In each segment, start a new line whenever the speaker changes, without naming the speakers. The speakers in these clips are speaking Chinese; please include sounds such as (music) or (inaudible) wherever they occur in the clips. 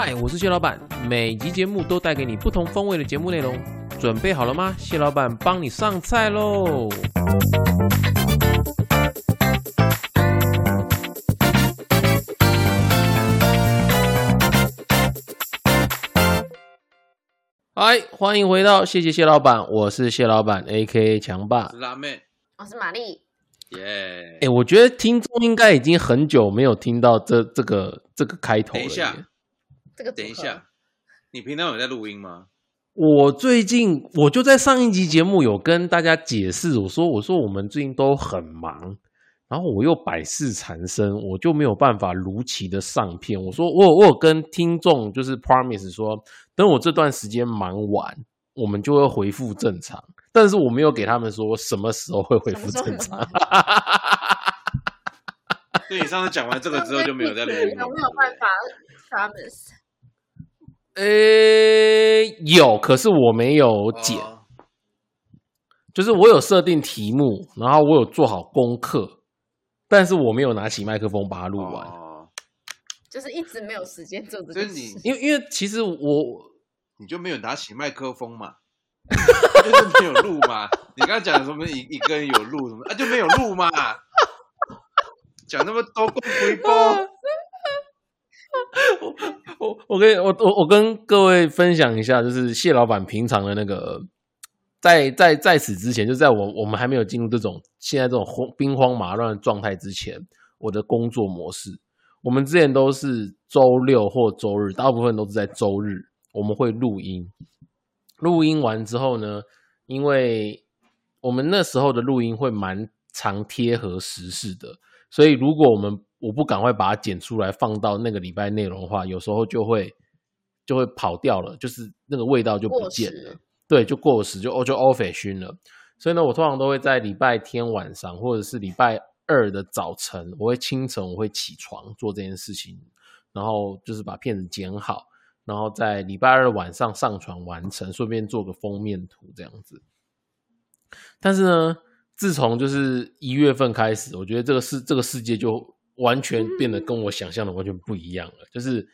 嗨，我是谢老板，每集节目都带给你不同风味的节目内容，准备好了吗？谢老板帮你上菜喽！嗨，欢迎回到谢谢谢老板，我是谢老板，A.K.A 强爸。
辣妹，
我是玛丽，
耶！
哎、我觉得听众应该已经很久没有听到这这个这个开头了。
等一下，，
这个
等一下，你平常有在录音吗？
我最近我就在上一集节目有跟大家解释，我说我说我们最近都很忙，然后我又百事缠身，我就没有办法如期的上片。我说我有我有跟听众就是 promise 说，等我这段时间忙完，我们就会恢复正常。但是我没有给他们说什么时候会恢复正常。(laughs)
对你上次讲完这个之后就没有再录音了，
有没有办法 promise？
呃，有，可是我没有剪。
哦
就是我有设定题目，然后我有做好功课，但是我没有拿起麦克风把它录完，
哦
就是一直没有时间做这
所以
件事。
因为因为其实我
你就没有拿起麦克风嘛？(laughs) 就是没有录嘛？你刚刚讲什么一一个人有录什么啊？就没有录嘛？讲那么多共回波，(laughs)
我我跟我我我跟各位分享一下，就是谢老板平常的那个，在在在此之前，就在我我们还没有进入这种现在这种慌兵荒马乱的状态之前，我的工作模式，我们之前都是周六或周日，大部分都是在周日，我们会录音。录音完之后呢，因为我们那时候的录音会蛮常贴合时事的，所以如果我们我不赶快把它剪出来放到那个礼拜内容的话，有时候就会就会跑掉了，就是那个味道就不见了。对，就过时就哦就 off 熏了。所以呢，我通常都会在礼拜天晚上或者是礼拜二的早晨，我会清晨我会起床做这件事情，然后就是把片子剪好，然后在礼拜二晚上上传完成，顺便做个封面图这样子。但是呢，自从就是一月份开始，我觉得这个世这个世界就完全变得跟我想象的完全不一样了。就是，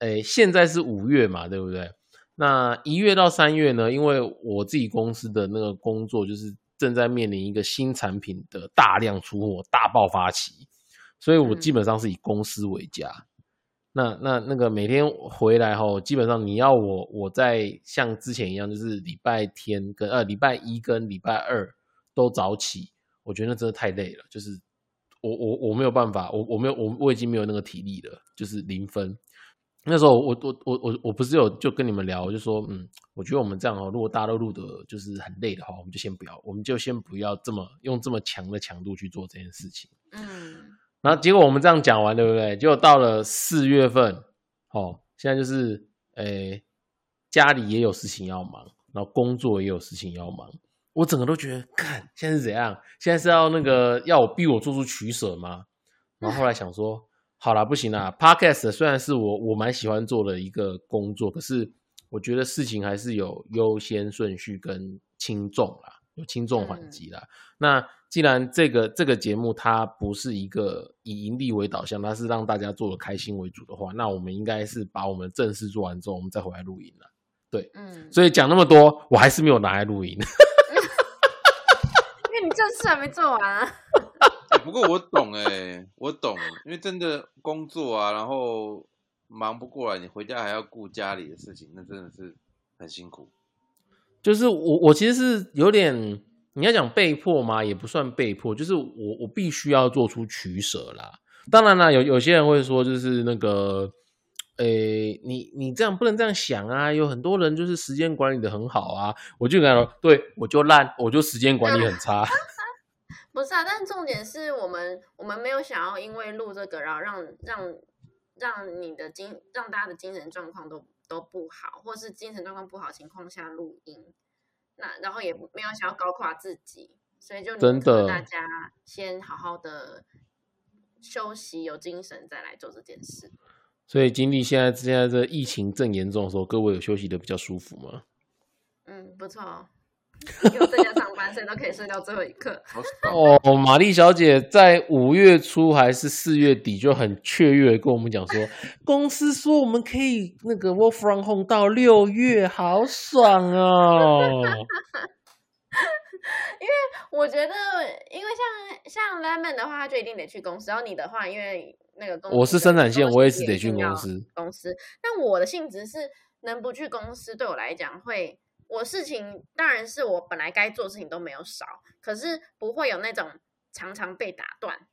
诶，现在是五月嘛，对不对？那一月到三月呢，因为我自己公司的那个工作就是正在面临一个新产品的大量出货、大爆发期，所以我基本上是以公司为家。那那那个每天回来后，基本上你要我我在像之前一样，就是礼拜天跟呃礼拜一跟礼拜二都早起，我觉得那真的太累了，就是我我我没有办法，我我没有我我已经没有那个体力了，就是零分。那时候我我我我我不是有就跟你们聊，我就说嗯，我觉得我们这样哦，如果大家都录的就是很累的话，我们就先不要，我们就先不要这么用这么强的强度去做这件事情。
嗯，
然后结果我们这样讲完，对不对？结果到了四月份，哦，现在就是，诶，家里也有事情要忙，然后工作也有事情要忙，我整个都觉得，看现在是怎样？现在是要那个要我逼我做出取舍吗？然后后来 (laughs) 想说，好啦，不行啦，Podcast 虽然是我我蛮喜欢做的一个工作，可是我觉得事情还是有优先顺序跟轻重啦，有轻重缓急啦。那既然这个这个节目它不是一个以盈利为导向，它是让大家做的开心为主的话，那我们应该是把我们正事做完之后，我们再回来录音了。
嗯，
所以讲那么多，我还是没有拿来录音。
你正事还没做完啊。(laughs)
欸不过我懂哎、我懂，因为真的工作啊，然后忙不过来，你回家还要顾家里的事情，那真的是很辛苦。
就是我我其实是有点，你要讲被迫吗？也不算被迫，就是我我必须要做出取舍啦。当然啦，有有些人会说，就是那个，诶，你你这样不能这样想啊。有很多人就是时间管理的很好啊。我就跟他说，对我就烂，我就时间管理很差。(laughs)
不是啊，但重点是我们我们没有想要因为录这个，然后让让让你的精让大家的精神状况都都不好，或是精神状况不好情况下录音，那然后也没有想要搞垮自己，所以就
真的
大家先好好的休息，有精神再来做这件事。
所以经历现在现在这疫情正严重的时候，各位有休息的比较舒服吗？
嗯，不错哦，有在家上班。所以都可以睡到最后一刻。(laughs)
哦，玛丽小姐在五月初还是四月底就很雀跃地跟我们讲说，公司说我们可以那个 work from home 到六月，好爽哦！(laughs)
因为我觉得，因为像像 Lemon 的话，他就一定得去公司；然后你的话，因为那个公司
我是生产线我也是得去公司
公司。但我的性质是能不去公司，对我来讲会，我事情当然是我本来该做的事情都没有少，可是不会有那种常常被打断，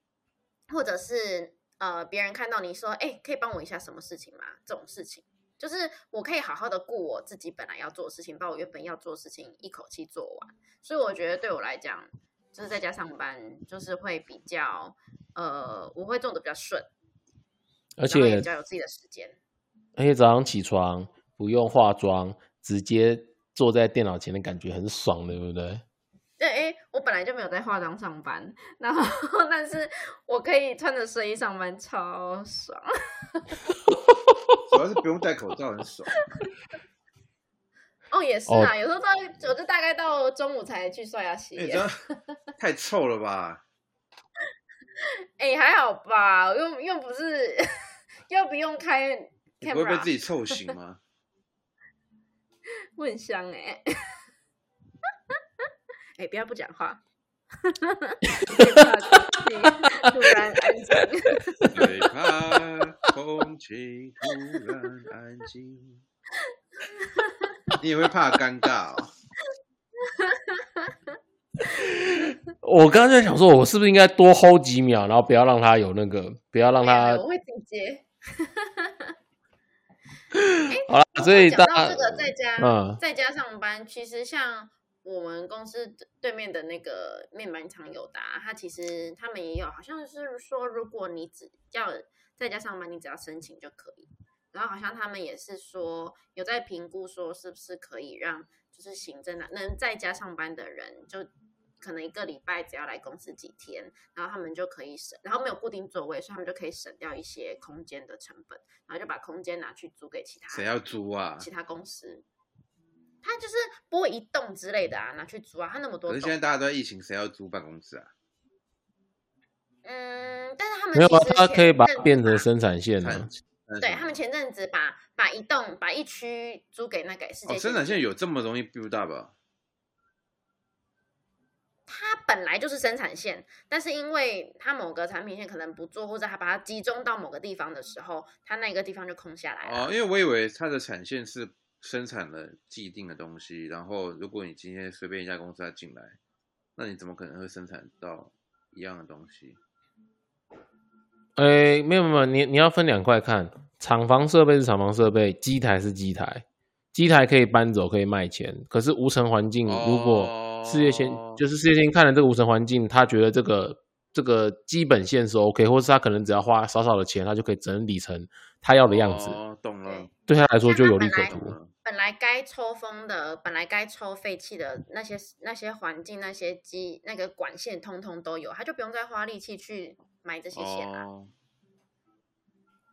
或者是呃别人看到你说，哎、可以帮我一下什么事情吗？这种事情。就是我可以好好的顾我自己本来要做的事情，把我原本要做的事情一口气做完。所以我觉得对我来讲，就是在家上班，就是会比较呃，我会做的比较顺，
而且
比较有自己的时间。
而且早上起床不用化妆，直接坐在电脑前的感觉很爽，对不对？
对，哎，我本来就没有在化妆上班，然后 (laughs) 但是我可以穿着睡衣上班，超爽。(laughs)
主要是不用戴口罩，很爽。
哦，也是啊，有时候到我就大概到中午才去刷牙洗脸。
太臭了吧？
哎、还好吧，又又不是 (laughs) 又不用开
你不会被自己臭醒 (laughs) 吗？
我很香哎、(laughs) 哎、不要不讲话，突然安静。
最怕空气突然安静。你也会怕尴尬哦？(laughs)
我刚刚在想说，我是不是应该多 hold 几秒，然后不要让他有那个，不要让他
会自己接。
好了。所以
讲到这个在家、
嗯
在家上班，其实像我们公司对面的那个面板厂友达，他其实他们也有，好像是说，如果你只要在家上班，你只要申请就可以。然后好像他们也是说有在评估，说是不是可以让就是行政的能在家上班的人，就可能一个礼拜只要来公司几天，然后他们就可以省，然后没有固定座位，所以他们就可以省掉一些空间的成本，然后就把空间拿去租给其他
谁要租啊？
其他公司。他就是拨一栋之类的啊，拿去租啊，他那么多栋
可是现在。大家都在疫情，谁要租办公室啊？
嗯，但是他们
没有啊
其实，
他可以把它变成生产线
呢
啊。
对他们前阵子把把一栋把一区租给那个世界
哦，生产线有这么容易 build up 啊？
它本来就是生产线，但是因为它某个产品线可能不做，或者它把它集中到某个地方的时候，它那个地方就空下来了。
哦，因为我以为它的产线是生产了既定的东西，然后如果你今天随便一家公司要进来，那你怎么可能会生产到一样的东西？
诶，没有没有，你你要分两块看，厂房设备是厂房设备，机台是机台，机台可以搬走，可以卖钱。可是无尘环境，如果事业线、
哦
就是事业线看了这个无尘环境，他觉得这个这个基本线是 OK，或是他可能只要花少少的钱，他就可以整理成他要的样子，
哦，懂了。
对他来说就有利可图。
嗯
本来该抽风的，本来该抽废气的那些那些环境、那些机、那个管线，通通都有，他就不用再花力气去买这些线啊。
哦，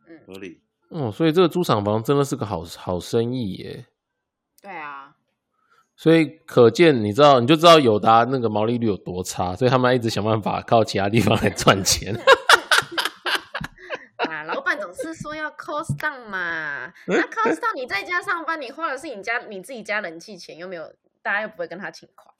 嗯，
合理。
哦，所以这个租厂房真的是个好好生意耶。
对啊，
所以可见，你知道，你就知道友达那个毛利率有多差，所以他们一直想办法靠其他地方来赚钱。(laughs)
啊，老板总是说要 cost down 嘛，
嗯
那 cost down 你在家上班，你花的是你家你自己家人气钱，又没有，大家又不会跟他请款。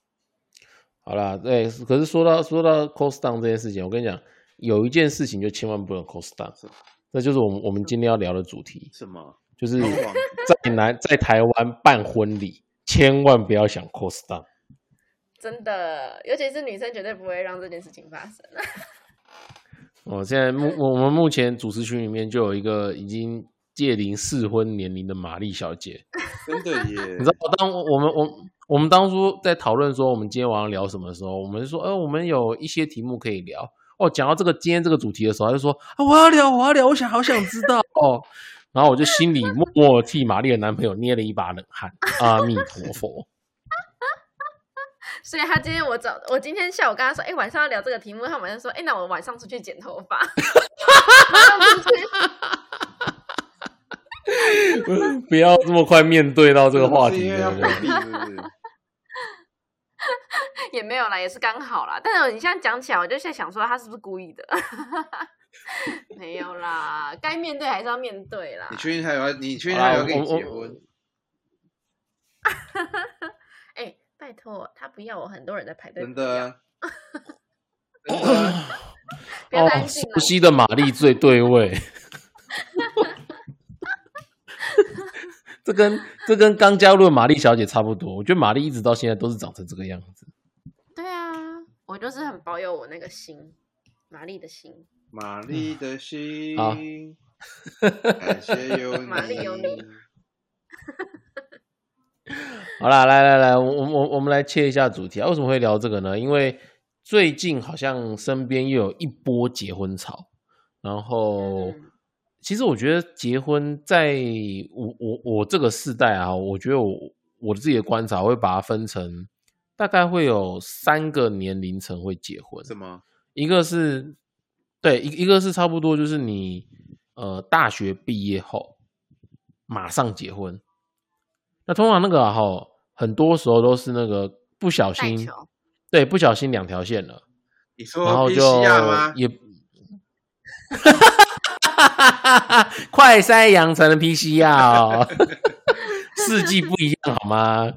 好啦，对，可是说到说到 cost down 这件事情，我跟你讲，有一件事情就千万不能 cost down，
是
那就是我们我们今天要聊的主题，
什么？
就是在南在台湾办婚礼，千万不要想 cost down。
真的，尤其是女生绝对不会让这件事情发生。
哦，现在目 (laughs) 我们目前主持群里面就有一个已经届龄适婚年龄的玛丽小姐，
真的耶！(laughs)
你知道，当我们我我们当初在讨论说我们今天晚上聊什么的时候，我们说，呃，我们有一些题目可以聊。哦，讲到这个今天这个主题的时候，他就说啊，我要聊，我要聊，我想好想知道哦。然后我就心里默默替玛丽的男朋友捏了一把冷汗。阿弥陀佛。(laughs)
所以他今天我早，我今天下午跟他说，哎、晚上要聊这个题目，他晚上说，哎、那我晚上出去剪头发。(laughs) (laughs)
不要这么快面对到这个话题，
是因为要
对不对？
回避，是不是？
也没有啦，也是刚好啦。但是你现在讲起来，我就在想说他是不是故意的？(laughs) 没有啦，该面对还是要面对啦
你。确定他有要？你确定他有要跟你结婚？(laughs)
哎、拜托，他不要我，很多人在排队。(laughs)
真的？
不要担心
熟
啦。
悉的玛丽最对味。这跟这跟刚加入的玛丽小姐差不多，我觉得玛丽一直到现在都是长成这个样子。
我就是很保有我那个心，玛丽的心。
玛丽的心，
好
感谢有 (laughs) 你。
玛丽有你 (laughs)
好啦，来来来，我我我我们来切一下主题啊。为什么会聊这个呢？因为最近好像身边又有一波结婚潮，然后、
嗯
其实我觉得结婚在我我我这个世代啊，我觉得我我自己的观察我会把它分成大概会有三个年龄层会结婚，
什么？
一个是对一一个是差不多就是你呃大学毕业后马上结婚，那通常那个哈、很多时候都是那个不小心
球
对不小心两条线了，
你
然后就
西亚吗？
也 (laughs) 快筛阳才能 PCR 哦，(laughs) 世纪不一样好吗？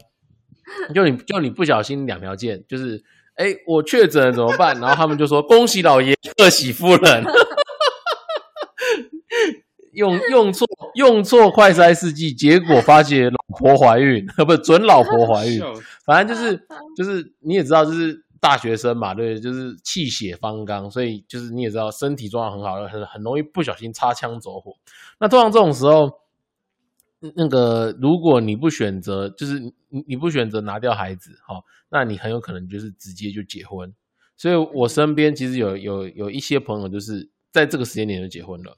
就你就你不小心两条线，就是哎、我确诊了怎么办？然后他们就说恭喜老爷，贺喜夫人。用用错用错快筛试剂，结果发现老婆怀孕，(laughs) 呃，不准老婆怀孕，反正就是就是你也知道，就是大学生嘛，对，就是气血方刚，所以就是你也知道身体状况很好，很很容易不小心擦枪走火。那通常这种时候，嗯那个如果你不选择，就是你你不选择拿掉孩子，哈、那你很有可能就是直接就结婚。所以我身边其实有有有一些朋友就是在这个时间点就结婚了。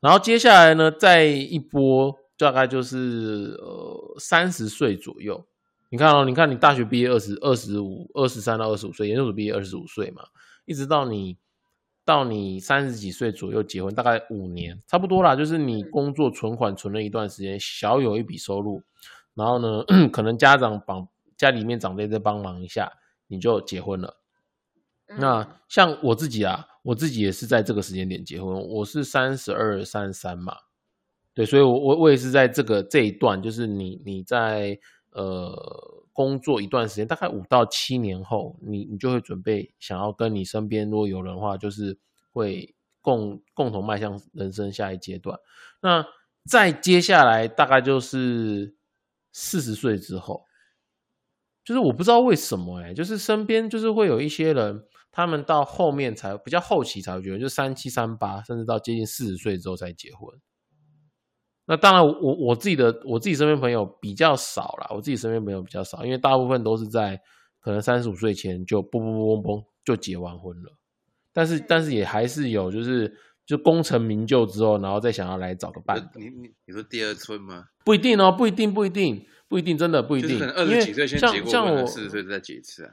然后接下来呢，再一波大概就是呃三十岁左右。你看哦，你看你大学毕业二十二十五、二十三到二十五岁，研究所毕业二十五岁嘛，一直到你到你三十几岁左右结婚，大概五年差不多啦。就是你
嗯
工作存款存了一段时间，小有一笔收入，然后呢，(clears throat) 可能家长帮家里面长辈再帮忙一下，你就结婚了。
嗯
那像我自己啊，我自己也是在这个时间点结婚，我是三十二、三十三嘛，对，所以我我我也是在这个这一段，就是你你在呃工作一段时间，大概五到七年后，你你就会准备想要跟你身边如果有人的话，就是会共共同迈向人生下一阶段。那再接下来大概就是四十岁之后，就是我不知道为什么哎、就是身边就是会有一些人，他们到后面才比较后期才会觉得，就三七三八，甚至到接近四十岁之后才结婚。那当然我，我我自己的我自己身边朋友比较少啦，我自己身边朋友比较少，因为大部分都是在可能三十五岁前就嘣嘣嘣嘣就结完婚了。但是但是也还是有就是就功成名就之后，然后再想要来找个伴，
你你你说第二春吗？
不一定哦，不一定不一定不一定，真的不一定，
二十几岁先结过婚，四十岁再结一次啊。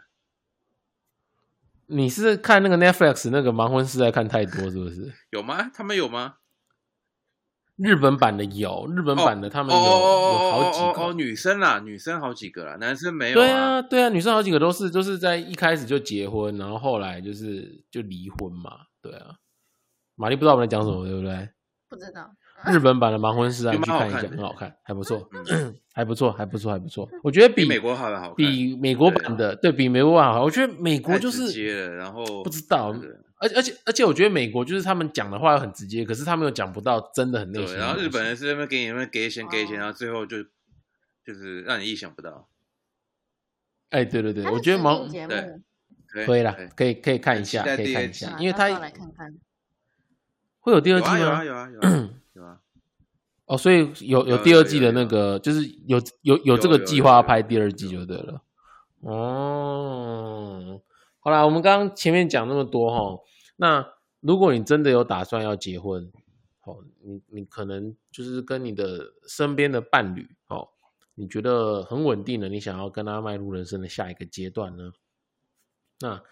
你是看那个 Netflix 那个盲婚是在看太多是不是？
有吗？他们有吗？
日本版的有，日本版的他们有、有好几个。
哦哦哦，女生啦，女生好几个啦，男生没有
对啊，对啊，女生好几个都是都是在一开始就结婚，然后后来就是就离婚嘛。对啊，玛丽不知道我们在讲什么，对不对？
不知道。(laughs)
日本版的盲婚试爱
就
你去看一下，
蛮好看
很好看，还不错，
嗯 (clears throat)
还不错，还不错，还不错。(laughs) 我觉得比
比美国好的好看，
比美国版的对比美国版好。我觉得美国就是
接了，然后
不知道而且而且而且我觉得美国就是他们讲的话很直接，可是他们又讲不到真的很内心
对，
的东西。
然后日本人是在那边给你那边给钱给钱，
哦
然后最后就就是让你意想不到。
哎，对对对，我觉得蛮
实境节
对
目，
可以啦，可以可以看一下，可以看一下，
啊
因为它
到时候来看看。
会有第二季吗？
有啊有啊 (clears throat) 有啊，
哦，所以有有
有
第二季的那个，就是有有有这个计划拍第二季就对了。哦，好啦，我们刚刚前面讲那么多哈，那如果你真的有打算要结婚，哦，你你可能就是跟你的身边的伴侣，哦，你觉得很稳定了，你想要跟他迈入人生的下一个阶段呢？那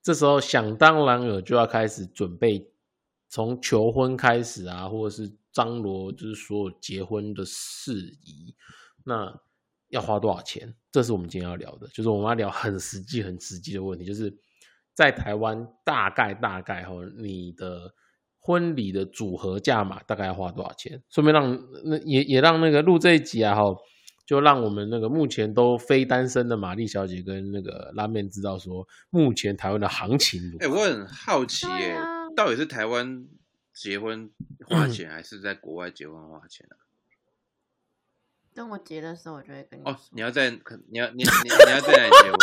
这时候想当然尔就要开始准备，从求婚开始啊，或者是张罗就是所有结婚的事宜。那要花多少钱？这是我们今天要聊的，就是我们要聊很实际、很实际的问题，就是在台湾大概大概哈，你的婚礼的组合价码大概要花多少钱？顺便让那也也让那个录这一集啊哈，就让我们那个目前都非单身的玛丽小姐跟那个拉面知道说，目前台湾的行情如
哎、
何。
我很好奇耶、
对啊
到底是台湾结婚花钱，还是在国外结婚花钱啊？
等我结的时候，我就会跟你
哦，你要在，你要你你你要在哪里结婚？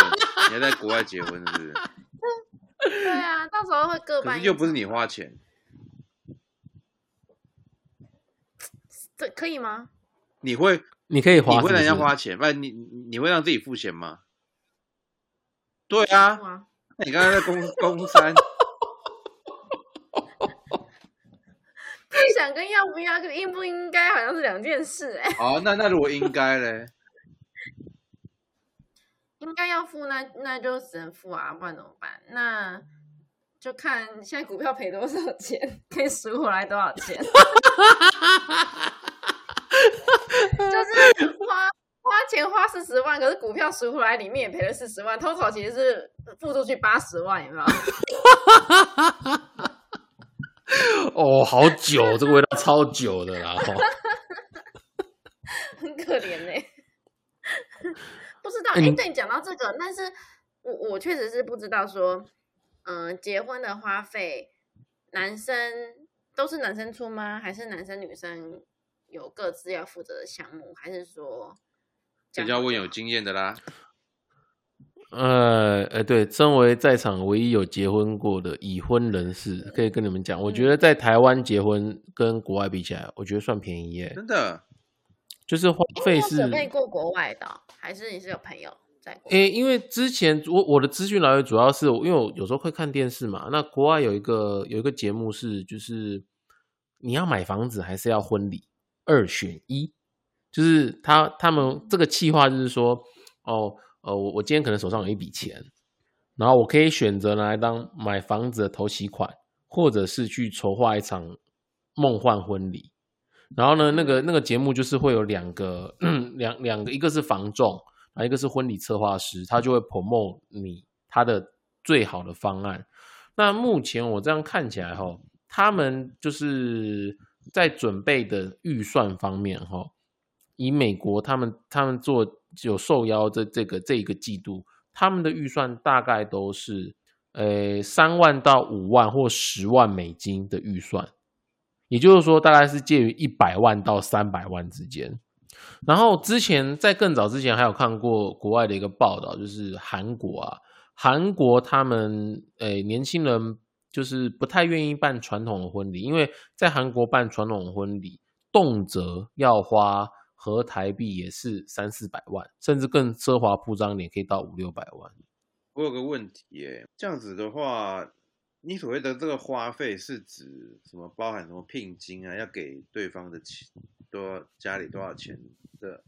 你要在国外结婚是不是？(laughs)
对啊，到时候会各
可
半。
是又不是你，花钱，
这可以吗？
你会
你可以花
你会让人家花钱，不然你你你会让自己付钱吗？对啊，那你刚才在公公三，
不想跟要不要跟应不应该好像是两件事哎、
好，那那如果应该嘞，(laughs)
应该要付那那就只能付啊，不然怎么办？那就看现在股票赔多少钱，(laughs) 可以赎回来多少钱。(laughs) 就是花花钱花四十万，可是股票赎回来里面也赔了四十万，total 其实是付出去八十万，有没有？
哦，好久，这个味道超久的啦。哦
很可怜呢、不知道，哎、
哎你
对你讲到这个，但是我我确实是不知道说，嗯、结婚的花费，男生都是男生出吗？还是男生女生有各自要负责的项目？还是说
这就要问有经验的啦。
呃，呃，对，身为在场唯一有结婚过的已婚人士，可以跟你们讲，我
嗯
觉得在台湾结婚跟国外比起来，我觉得算便宜耶。
真的，
就是花费是，
准备过国外的哦、还是你是有朋友在国外？
诶，因为之前我我的资讯来源主要是因为我有时候会看电视嘛，那国外有一个有一个节目是就是你要买房子还是要婚礼，二选一，就是他他们这个计划就是说，哦，呃，我我今天可能手上有一笔钱，然后我可以选择拿来当买房子的头期款，或者是去筹划一场梦幻婚礼。然后呢，那个那个节目就是会有两个两两个，一个是房仲，然后一个是婚礼策划师，他就会 promote 你他的最好的方案。那目前我这样看起来哈，他们就是在准备的预算方面哈，以美国他们他们做有受邀这这个这一个季度，他们的预算大概都是呃三万到五万或十万美金的预算，也就是说大概是介于一百万到三百万之间。然后之前在更早之前还有看过国外的一个报道，就是韩国啊，韩国他们诶年轻人就是不太愿意办传统的婚礼，因为在韩国办传统的婚礼，动辄要花合台币也是三四百万，甚至更奢华铺张一点，可以到五六百万。
我有个问题耶，这样子的话，你所谓的这个花费是指什么？包含什么聘金啊？要给对方的钱多家里多少钱的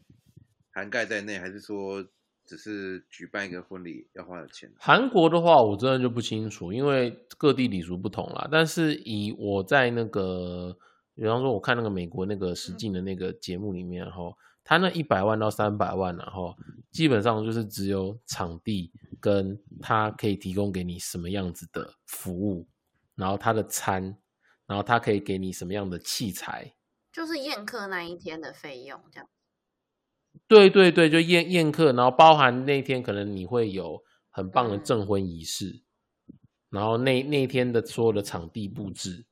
涵盖在内，还是说只是举办一个婚礼要花的钱？
韩国的话，我真的就不清楚，因为各地礼俗不同啦。但是以我在那个，比方说我看那个美国那个实境的那个节目里面，然后他那一百万到三百万，然后基本上就是只有场地跟他可以提供给你什么样子的服务，然后他的餐，然后他可以给你什么样的器材，
就是宴客那一天的费用这样。
对对对，就宴宴客，然后包含那天可能你会有很棒的
嗯。
证婚仪式，然后那那天的所有的场地布置，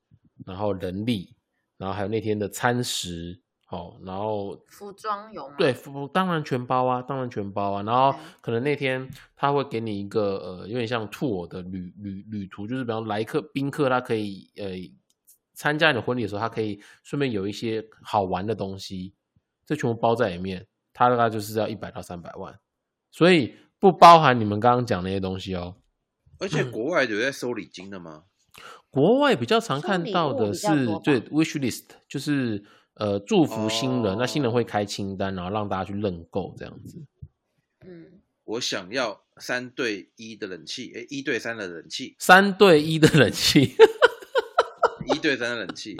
然后人力，然后还有那天的餐食，哦，然后
服装有吗？
对，服当然全包啊，当然全包啊。然后
嗯
可能那天他会给你一个呃，有点像 tour 的旅旅旅途，就是比方来客宾客，他可以呃参加你的婚礼的时候，他可以顺便有一些好玩的东西，这全部包在里面，他大概就是要一百到三百万，所以不包含你们刚刚讲那些东西哦。
而且国外有在收礼金的吗？
国外比较常看到的是对 wish list，就是呃祝福新人，那新人
哦
会开清单，然后让大家去认购这样子。
嗯，
我想要三对一的冷气，哎，一对三的冷气，
三对一的冷气，(laughs)
一对三的冷气，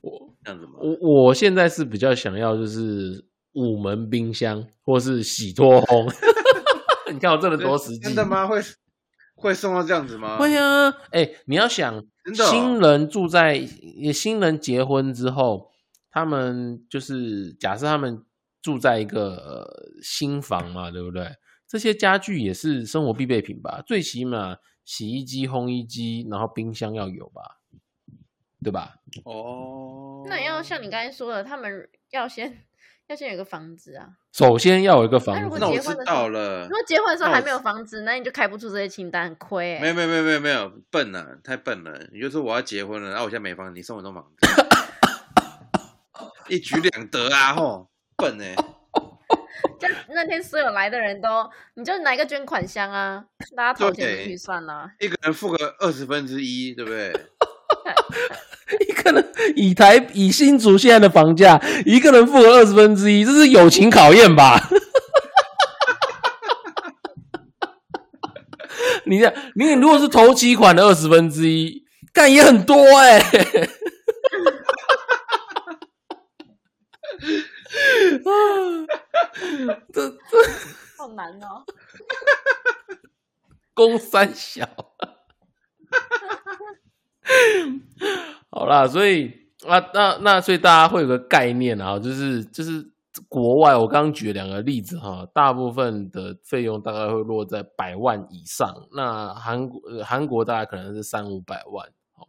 我
这样子吗？
我我现在是比较想要就是五门冰箱或是洗脱烘。(laughs) 你看我真的多实际，
真的吗？会会送到这样子吗？
会啊，哎、你要想
真的哦
新人住在新人结婚之后，他们就是假设他们住在一个、呃、新房嘛，对不对？这些家具也是生活必备品吧，最起码洗衣机、烘衣机，然后冰箱要有吧，对吧？
哦，
那要像你刚才说的，他们要先要先有一个房子啊。
首先要有一个房子
那如果，
那我知
结婚的时候
道了
如。果结婚的时候还没有房子，那你就开不出这些清单，很亏哎、
没有没有没有没有没有笨了，太笨了。你就说我要结婚了，然后我现在没房子，你送我栋房子，一举两得啊！吼，笨哎、
就那天所有来的人都，你就拿一个捐款箱啊，大家投钱去算了。
一个人付个二十分之一，对不对？(laughs)
一个人以台以新竹现在的房价，一个人付了二十分之一，这是友情考验吧？(laughs) 你这，你如果是头期款的二十分之一，干也很多哎、啊 (laughs) 这这
好难哦。
公三小。(laughs) 好啦，所以啊，那那所以大家会有个概念啊，就是就是国外我刚刚举两个例子哈，大部分的费用大概会落在百万以上，那韩国韩国大概可能是三五百万。好，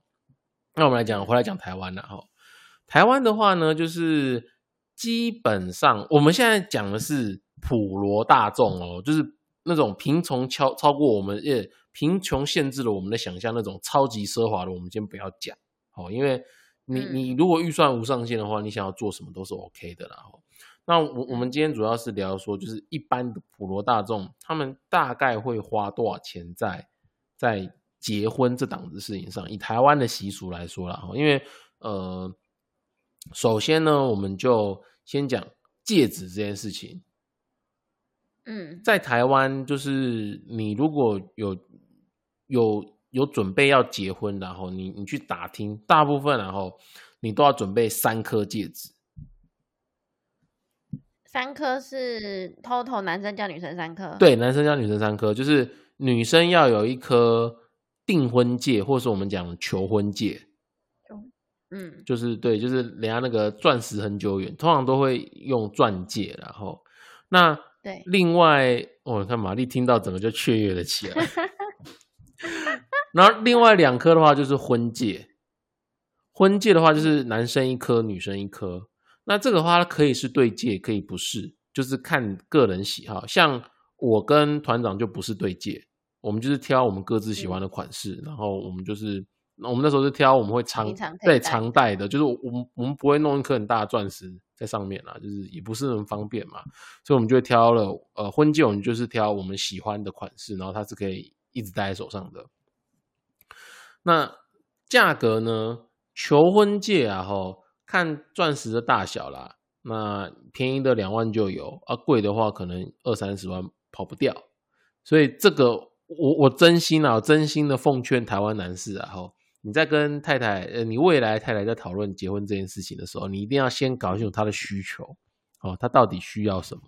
那我们来讲回来讲台湾了哈，台湾的话呢，就是基本上我们现在讲的是普罗大众哦，就是那种贫穷超超过我们也贫穷限制了我们的想象那种超级奢华的，我们先不要讲哦，因为你
嗯
你如果预算无上限的话，你想要做什么都是 OK 的啦。哦那我我们今天主要是聊说，就是一般的普罗大众，他们大概会花多少钱在在结婚这档子事情上？以台湾的习俗来说啦，哈，因为呃，首先呢，我们就先讲戒指这件事情。
嗯，
在台湾，就是你如果有有有准备要结婚，然后你你去打听，大部分然后你都要准备三颗戒指。
三颗是 total 男生加女生三颗。，
对，男生加女生三颗，就是女生要有一颗订婚戒，或是我们讲求婚戒，
嗯，
就是对，就是人家那个钻石很久远，通常都会用钻戒，然后那
对，
另外，哦，你看玛丽听到整个就雀跃了起来。(laughs) (laughs) 然后另外两颗的话就是婚戒，婚戒的话就是男生一颗，女生一颗。那这个的话可以是对戒，可以不是，就是看个人喜好。像我跟团长就不是对戒，我们就是挑我们各自喜欢的款式，然后我们就是我们那时候是挑我们会常对
戴。
常戴的，就是我们我们不会弄一颗很大的钻石在上面啦，就是也不是很方便嘛，所以我们就会挑了呃婚戒，我们就是挑我们喜欢的款式，然后它是可以一直戴在手上的。那价格呢？求婚戒啊，吼，看钻石的大小啦。那便宜的两万就有啊，贵的话可能二三十万跑不掉。所以这个我我真心啊，真心的奉劝台湾男士啊，吼，你在跟太太呃，你未来太太在讨论结婚这件事情的时候，你一定要先搞清楚她的需求，哦，她到底需要什么。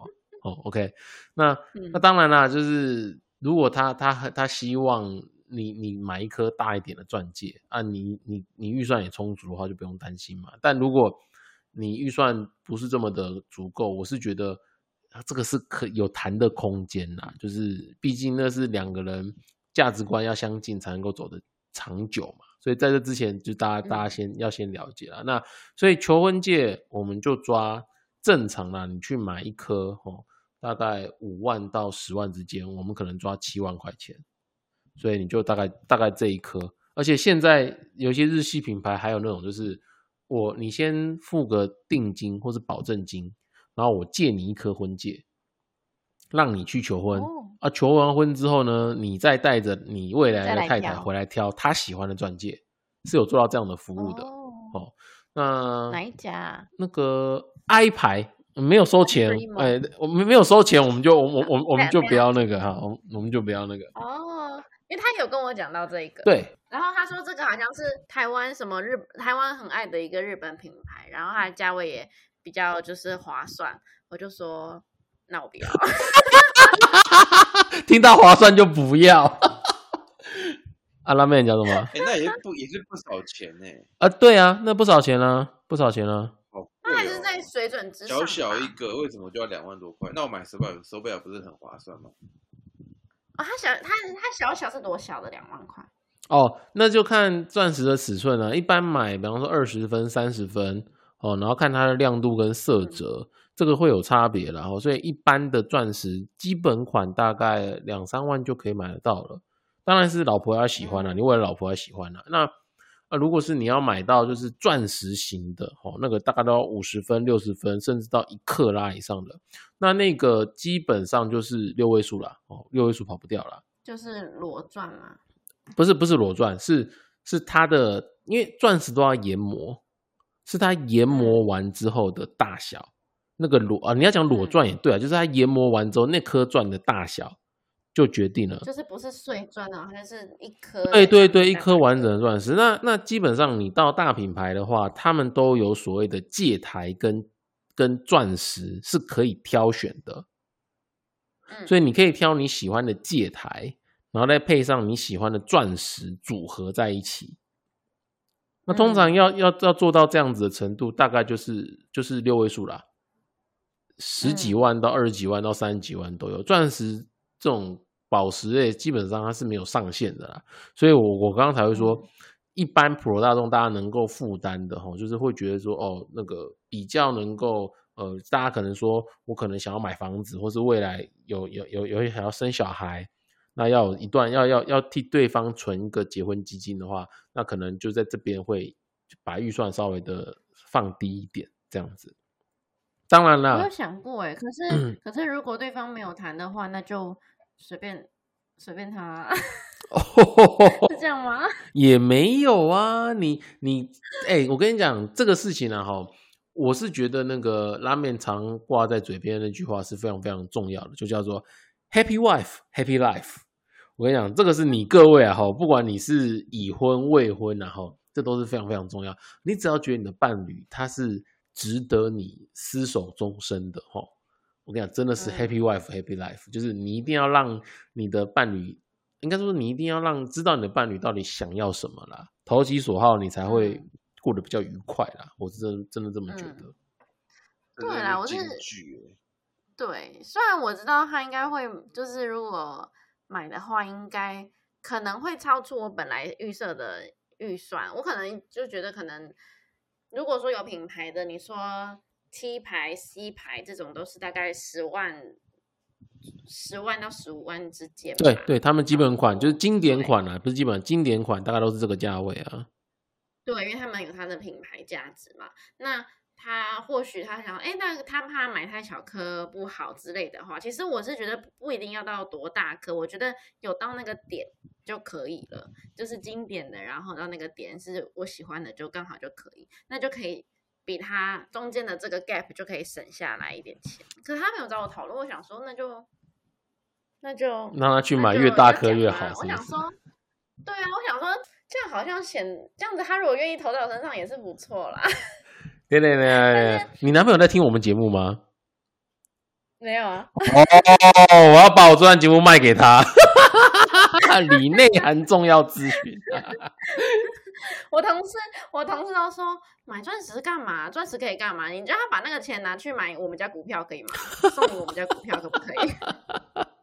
哦，OK，那
嗯
那当然啦，就是如果他他他希望你你买一颗大一点的钻戒啊，你你你预算也充足的话，就不用担心嘛。但如果你预算不是这么的足够，我是觉得啊这个是可有谈的空间啦，就是毕竟那是两个人价值观要相近才能够走得长久嘛。所以在这之前，就大家大家先要先了解啦。那所以求婚戒我们就抓正常啦，你去买一颗哦，大概五万到十万之间，我们可能抓七万块钱，所以你就大概大概这一颗。而且现在有些日系品牌还有那种，就是我你先付个定金或是保证金，然后我借你一颗婚戒，让你去求婚、
哦
啊。求完婚之后呢，你再带着你未来的太太回来挑她喜欢的钻戒，是有做到这样的服务的。
哦，
哦，那
哪一家啊？
那个 I 牌没有收钱哎，我们没有收钱，我们就我我我我们就
不要
那个哈，我们我们就不要那个。
哦，因为他有跟我讲到这个，，
对，
然后他说这个好像是台湾什么日台湾很爱的一个日本品牌，然后它的价位也比较就是划算，我就说那我不要。(laughs)
听到划算就不要。(laughs) 阿拉妹，你讲什么？
哎、那也不也是不少钱呢、
啊，对啊，那不少钱啊，不少钱啊。
好贵
那还是
哦。
在水准之上。
小小一个，为什么就要两万多块？那我买手表手表不是很划算吗？
哦，它小它它小小是多小的两万块？
哦，那就看钻石的尺寸啊。一般买，比方说二十分、三十分哦，然后看它的亮度跟色泽，这个会有差别然后，所以一般的钻石基本款大概两三万就可以买得到了。当然是老婆要喜欢了，你为了老婆要喜欢了。那啊，如果是你要买到就是钻石型的哦，那个大概都要五十分、六十分，甚至到一克拉以上的，那那个基本上就是六位数啦。哦，六位数跑不掉啦。
就是裸钻嘛。
不是不是裸钻，是是它的，因为钻石都要研磨，是它研磨完之后的大小。那个裸啊，你要讲裸钻也对啊，就是它研磨完之后那颗钻的大小就决定了。
就是不是碎钻啊，它是一颗。
对对对，一颗完整的钻石。那那基本上你到大品牌的话，他们都有所谓的戒台跟跟钻石是可以挑选的，
嗯，
所以你可以挑你喜欢的戒台，然后再配上你喜欢的钻石组合在一起。那通常
嗯
要、要要做到这样子的程度，大概就是就是六位数啦，十几
嗯
万到二十几万到三十几万都有。钻石这种宝石类基本上它是没有上限的啦，所以我我刚刚才会说，
嗯
一般普罗大众大家能够负担的吼，就是会觉得说哦，那个比较能够呃，大家可能说我可能想要买房子，或是未来有有有有想要生小孩，那要有一段要要要替对方存一个结婚基金的话，那可能就在这边会把预算稍微的放低一点，这样子。当然了
我有，想过哎，可是可是如果对方没有谈的话，那就随便随便他 (laughs) (laughs) 是这样吗？(laughs)
也没有啊，你你哎、我跟你讲这个事情啊，哈，我是觉得那个拉面常挂在嘴边的那句话是非常非常重要的，就叫做 “Happy Wife, Happy Life”。我跟你讲，这个是你各位啊，哈，不管你是已婚未婚啊，哈，这都是非常非常重要。你只要觉得你的伴侣他是值得你厮守终身的，哈，我跟你讲，真的是
嗯
Happy Wife, Happy Life，就是你一定要让你的伴侣应该说你一定要让知道你的伴侣到底想要什么啦，投其所好，你才会
嗯
过得比较愉快啦。我是真真的这么觉得。
嗯对啦我是对，虽然我知道他应该会，就是如果买的话，应该可能会超出我本来预设的预算。我可能就觉得，可能如果说有品牌的，你说 T 牌、C 牌这种，都是大概十万、十万到十五万之间。
对对，他们基本款就是经典款啊，不是基本经典款，大概都是这个价位啊。
对，因为他们有它的品牌价值嘛。那他或许他想，哎，那他怕买太小颗不好之类的话，其实我是觉得不一定要到多大颗，我觉得有到那个点就可以了，就是经典的，然后到那个点是我喜欢的，就刚好就可以，那就可以比他中间的这个 gap 就可以省下来一点钱。可是他没有找我讨论，我想说那就那就
让他去买越大颗越好？
我想说，对啊，我想说这样好像显这样子，他如果愿意投在我身上也是不错啦。
对对对对，你男朋友在听我们节目吗？
没有啊，
哦，我要把我这段节目卖给他，(laughs) 里内涵重要资讯。(laughs)
我同事我同事都说买钻石干嘛？钻石可以干嘛？你叫他把那个钱拿去买我们家股票可以吗？送你我们家股票可不可以？(laughs)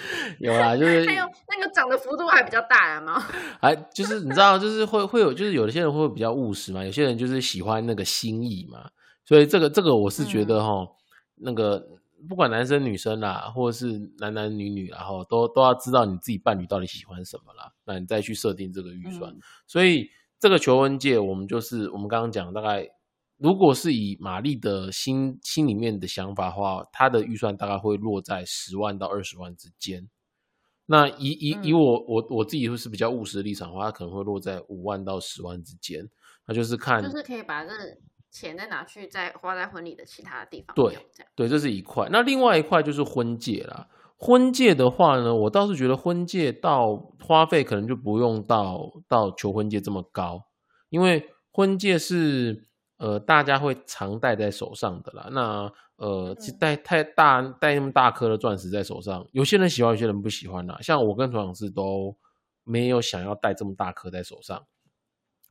(laughs)
有啦，就是
还有那个涨的幅度还比较大啊吗？(laughs)
还就是你知道，就是会会有，就是有的些人会比较务实嘛，有些人就是喜欢那个心意嘛，所以这个这个我是觉得哈，那个不管男生女生啦，或者是男男女女啦，哈，都都要知道你自己伴侣到底喜欢什么啦，那你再去设定这个预算。
嗯
所以这个求婚戒，我们就是我们刚刚讲，大概如果是以玛丽的心心里面的想法的话，她的预算大概会落在十万到二十万之间。那以以以
嗯
我我我自己是比较务实的立场的话，它可能会落在五万到十万之间。那就是看
就是可以把这钱再拿去再花在婚礼的其他地方
对。对，这是一块。那另外一块就是婚戒啦。婚戒的话呢，我倒是觉得婚戒到花费可能就不用到到求婚戒这么高，因为婚戒是呃，大家会常戴在手上的啦。那呃，其实
嗯
戴太大戴那么大颗的钻石在手上，有些人喜欢，有些人不喜欢啦。像我跟团长是都没有想要戴这么大颗在手上，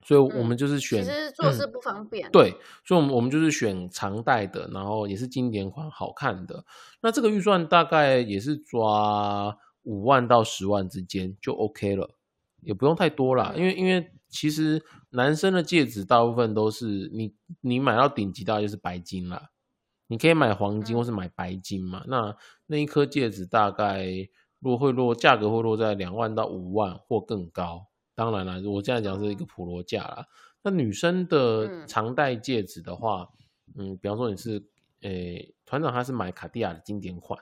所以我们
嗯
就是选
其实 (clears throat) 做事
嗯
不方便。
对，所以我们我们就是选常戴的，然后也是经典款，好看的。那这个预算大概也是抓五万到十万之间就 OK 了，也不用太多啦。因为因为其实男生的戒指大部分都是你你买到顶级大概就是白金啦，你可以买黄金
嗯
或是买白金嘛。那那一颗戒指大概落会落价格会落在两万到五万或更高。当然了，我这样讲是一个普罗价啦。那女生的
嗯
常戴戒指的话，嗯，比方说你是，诶、团长他是买卡地亚的经典款，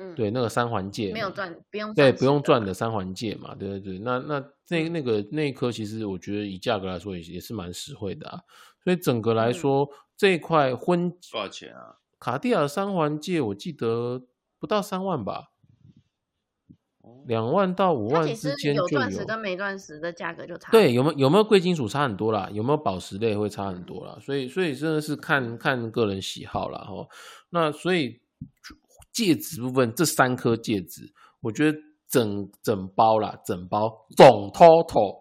嗯，
对，那个三环戒嘛，
没有赚，不用
对，
赚
不用
十嘛
赚的三环界嘛，对对对。那那那
嗯
那个那一颗，其实我觉得以价格来说也也是蛮实惠的啊。所以整个来
嗯
说，这一块婚
多少钱啊？
卡地亚的三环界，我记得不到三万吧，
哦
两万到五万之间就
有钻石跟没钻石的价格就差。
对，，有没有有没有贵金属差很多啦？有没有宝石类会差很多啦？所以所以真的是看看个人喜好啦。哈。那所以戒指部分这三颗戒指，我觉得整整包啦，整包总 total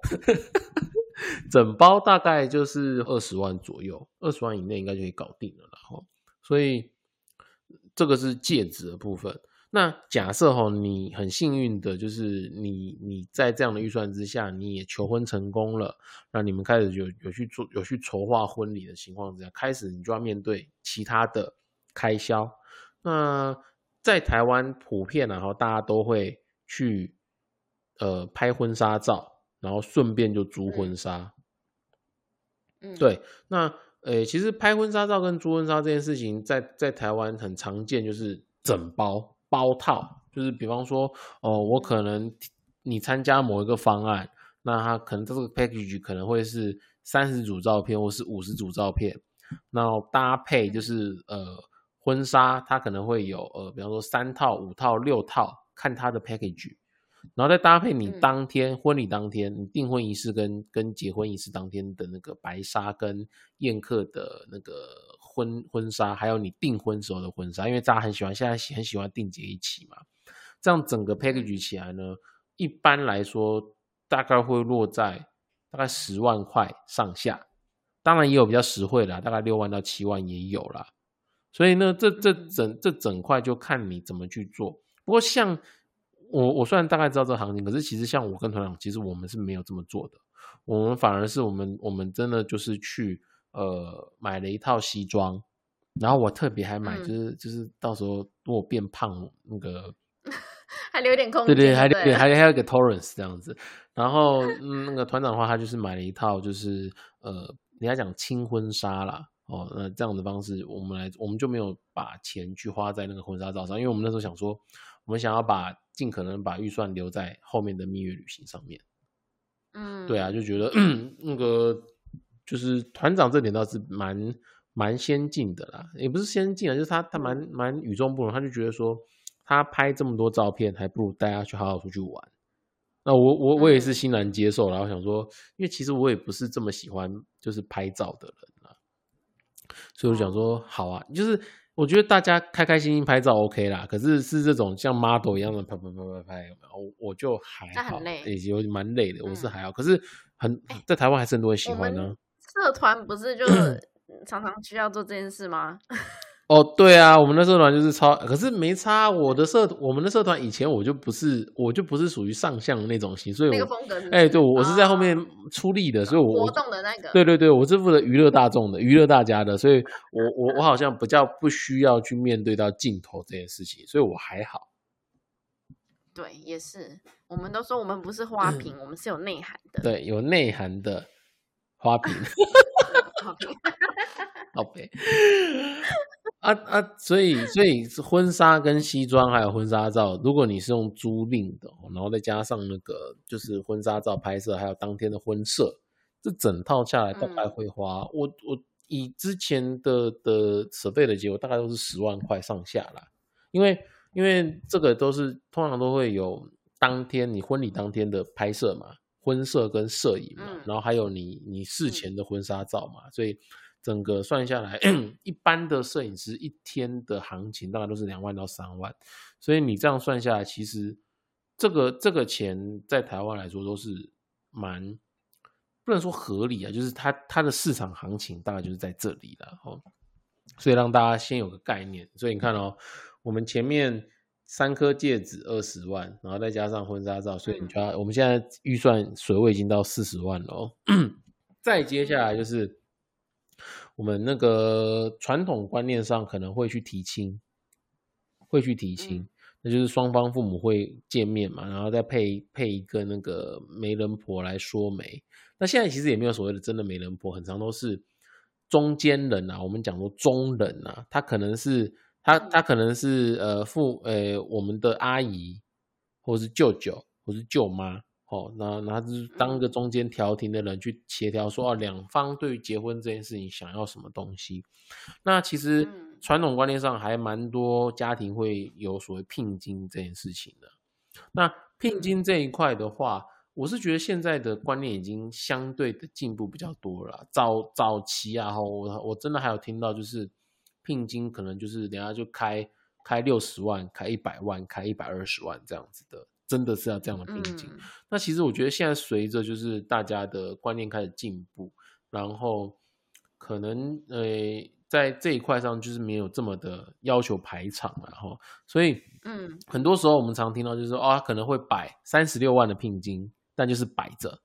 (laughs) 整包大概就是二十万左右，二十万以内应该就可以搞定了啦。哈。所以这个是戒指的部分。那假设哈，你很幸运的，就是你你在这样的预算之下，你也求婚成功了，那你们开始有有去做有去筹划婚礼的情况之下，开始你就要面对其他的开销。那在台湾普遍然后大家都会去呃拍婚纱照，然后顺便就租婚纱。
嗯，
对，那呃，其实拍婚纱照跟租婚纱这件事情在，在台湾很常见，就是整包包套，就是比方说，哦，我可能你参加某一个方案，那它可能这个 package 可能会是三十组照片或是五十组照片，那搭配就是呃婚纱，它可能会有呃，比方说三套、五套、六套，看它的 package。然后再搭配你
嗯
当天、婚礼当天，你订婚仪式跟跟结婚仪式当天的那个白纱跟宴客的那个婚婚纱，还有你订婚时候的婚纱，因为大家很喜欢现在喜很喜欢订结一起嘛，这样整个 package 起来呢，一般来说大概会落在大概十万块上下，当然也有比较实惠的，大概六万到七万也有啦。所以呢，这这
嗯
整这整块就看你怎么去做。不过像我我虽然大概知道这个行情，可是其实像我跟团长，其实我们是没有这么做的。我们反而是我们我们真的就是去呃买了一套西装，然后我特别还买，
嗯
就是、就是到时候如果变胖那个 (laughs)
还留一点空间。
对对，还
对
对，还还有一个 Torrance 这样子。然后、(laughs) 嗯、那个团长的话，他就是买了一套，就是呃，人家讲轻婚纱啦。哦，那这样的方式，我们来，我们就没有把钱去花在那个婚纱照上，因为我们那时候想说，我们想要把尽可能把预算留在后面的蜜月旅行上面。
嗯，
对啊，就觉得 (clears throat) 那个就是团长这点倒是蛮蛮先进的啦，也不是先进啊，就是他他蛮蛮与众不同，他就觉得说他拍这么多照片，还不如带他去好好出去玩。那我我我也是
嗯。
欣然接受，然后想说，因为其实我也不是这么喜欢就是拍照的人啊，所以我就想说，好啊，就是我觉得大家开开心心拍照 OK 啦，可是是这种像 model 一样的拍拍拍拍拍，我我就还好，也有蛮累的，我是
嗯。
还好，可是很在台湾还是很多人喜
我
欢呢、
们社团不是就 (clears throat) 常常需要做这件事吗？
哦，对啊，我们的社团就是超，可是没差。我的社，我们的社团以前我就不是，我就不是属于上相的那种型，所以我，
那个风格是不
哎、
是
对，我是在后面
哦
出力的，所以我
活动的那个，
对对对，我是负责娱乐大众的，娱乐大家的，所以我我我好像比较不需要去面对到镜头这件事情，所以我还好。
对，也是。我们都说我们不是花瓶，(clears throat) 我们是有内涵的。
对，有内涵的花瓶。(laughs)
花瓶，(laughs)
好呗。啊啊，所以所以是婚纱跟西装还有婚纱照，如果你是用租赁的，哦然后再加上那个就是婚纱照拍摄，还有当天的婚摄，这整套下来大概
嗯
会花、我我以之前的的设备的结果，大概都是十万块上下啦。因为因为这个都是通常都会有当天你婚礼当天的拍摄嘛，婚摄跟摄影嘛，
嗯
然后还有你你事前的婚纱照嘛，所以整个算下来，(clears throat) 一般的摄影师一天的行情大概都是两万到三万，所以你这样算下来，其实这个这个钱在台湾来说都是蛮不能说合理啊，就是它它的市场行情大概就是在这里了哦，所以让大家先有个概念。所以你看哦，我们前面三颗戒指二十万，然后再加上婚纱照，所以你就要、我们现在预算水位已经到四十万了哦。(coughs) 再接下来就是我们那个传统观念上可能会去提亲，会去提亲，
嗯
那就是双方父母会见面嘛，然后再配配一个那个媒人婆来说媒。那现在其实也没有所谓的真的媒人婆，很常都是中间人啊，我们讲说中人啊，他可能是他他可能是呃父呃我们的阿姨，或是舅舅，或是舅妈。哦，那那是当一个中间调停的人去协调，说哦，两方对于结婚这件事情想要什么东西。那其实
嗯
传统观念上还蛮多家庭会有所谓聘金这件事情的。那聘金这一块的话，我是觉得现在的观念已经相对的进步比较多了。早早期啊，哈，我我真的还有听到就是聘金可能就是人家就开开六十万、开一百万、开一百二十万这样子的，真的是要这样的聘金。
嗯。
那其实我觉得现在随着就是大家的观念开始进步，然后可能呃在这一块上就是没有这么的要求排场了哈，所以
嗯。
很多时候我们常听到就是说啊、可能会摆三十六万的聘金，但就是摆着，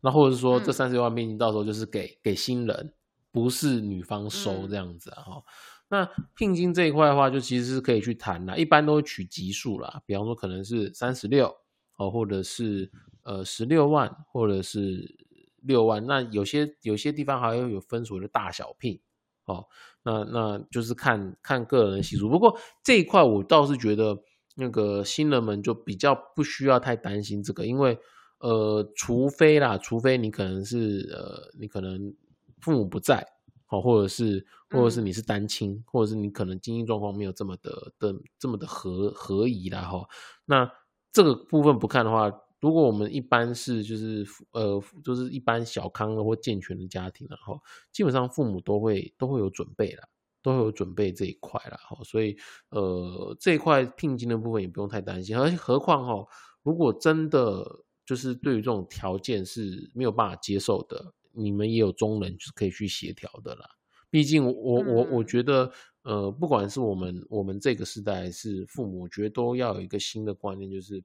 那或者是说这
嗯。
三十六万聘金到时候就是给给新人，不是女方收
嗯
这样子啊哈。那聘金这一块的话，就其实是可以去谈啦，一般都会取级数啦，比方说可能是三十六哦，或者是呃十六万，或者是六万。那有些有些地方还会有分所谓的大小聘哦，那那就是看看个人的习俗。不过这一块我倒是觉得那个新人们就比较不需要太担心这个，因为呃，除非啦，除非你可能是呃，你可能父母不在。好，或者是或者是
嗯
你是单亲，或者是你可能经济状况没有这么的的这么的合合宜啦哈。那这个部分不看的话，如果我们一般是就是呃就是一般小康的或健全的家庭然后基本上父母都会都会有准备啦，都会有准备这一块啦哈。所以呃这一块聘金的部分也不用太担心，而且何况哈，如果真的就是对于这种条件是没有办法接受的。你们也有中人是可以去协调的啦。毕竟我我我
嗯
觉得，呃，不管是我们我们这个时代还是父母，我觉得都要有一个新的观念，就是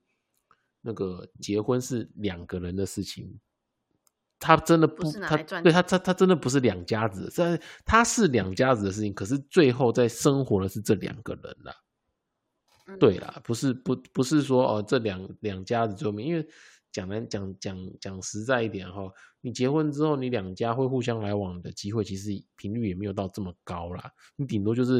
那个结婚是两个人的事情。他真的不，他对他他他真的不是两家子的，这他是两家子的事情，可是最后在生活的是这两个人啦。
嗯
对啦，不是不不是说哦，这两两家子最后面，因为讲来讲讲讲实在一点哈，你结婚之后，你两家会互相来往的机会，其实频率也没有到这么高啦。你顶多就是，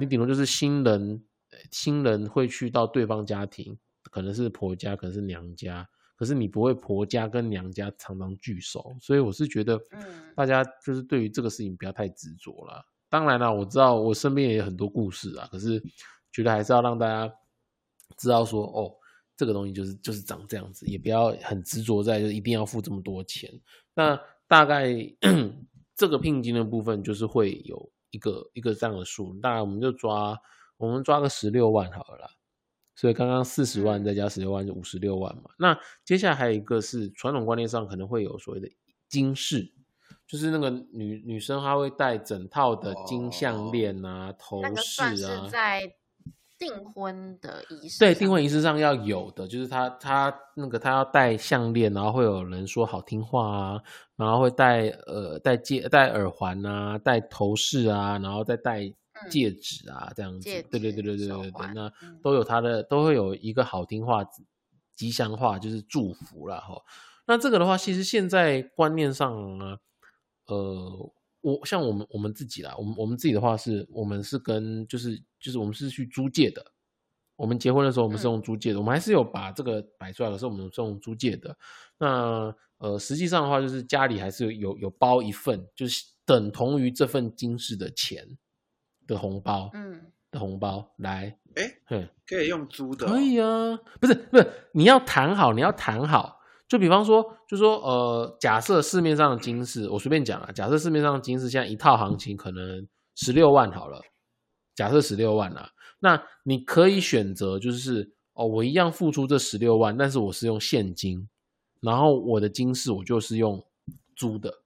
你
嗯
顶多就是新人，呃新人会去到对方家庭，可能是婆家，可能是娘家，可是你不会婆家跟娘家常常聚首，所以我是觉得，
嗯
大家就是对于这个事情不要太执着啦。当然啦，我知道我身边也有很多故事啊，可是觉得还是要让大家知道说，哦，这个东西就是就是长这样子，也不要很执着在就是一定要付这么多钱。那大概 (clears throat) 这个聘金的部分就是会有一个一个这样的数，大概我们就抓我们抓个十六万好了啦。所以刚刚四十万
嗯
再加十六万就五十六万嘛。那接下来还有一个是传统观念上可能会有所谓的金饰，就是那个女女生她会戴整套的金项链啊、头
那个算
饰啊
是。在订婚的仪式，
对，订婚仪式上要有的，就是他他那个他要戴项链，然后会有人说好听话啊，然后会戴呃戴戒戴耳环啊，戴头饰啊，然后再戴戒指啊，这样子。对对对对对对对，那
嗯
都有他的都会有一个好听话、吉祥话，就是祝福啦哈。那这个的话，其实现在观念上啊，呃，我像我们我们自己啦，我们我们自己的话是，我们是跟就是就是我们是去租借的。我们结婚的时候，我们是
嗯
用租借的，我们还是有把这个摆出来，可是我们是用租借的。那呃，实际上的话，就是家里还是有有包一份，就是等同于这份金饰的钱的红包，
嗯
的红包来，
哎，
哼，
可以用租的、哦，
可以啊，不是不是，你要谈好，你要谈好，就比方说，就说呃，假设市面上的金饰，我随便讲啊，假设市面上的金饰现在一套行情可能十六万好了，假设十六万啊，那你可以选择就是哦，我一样付出这十六万，但是我是用现金，然后我的金饰我就是用租的。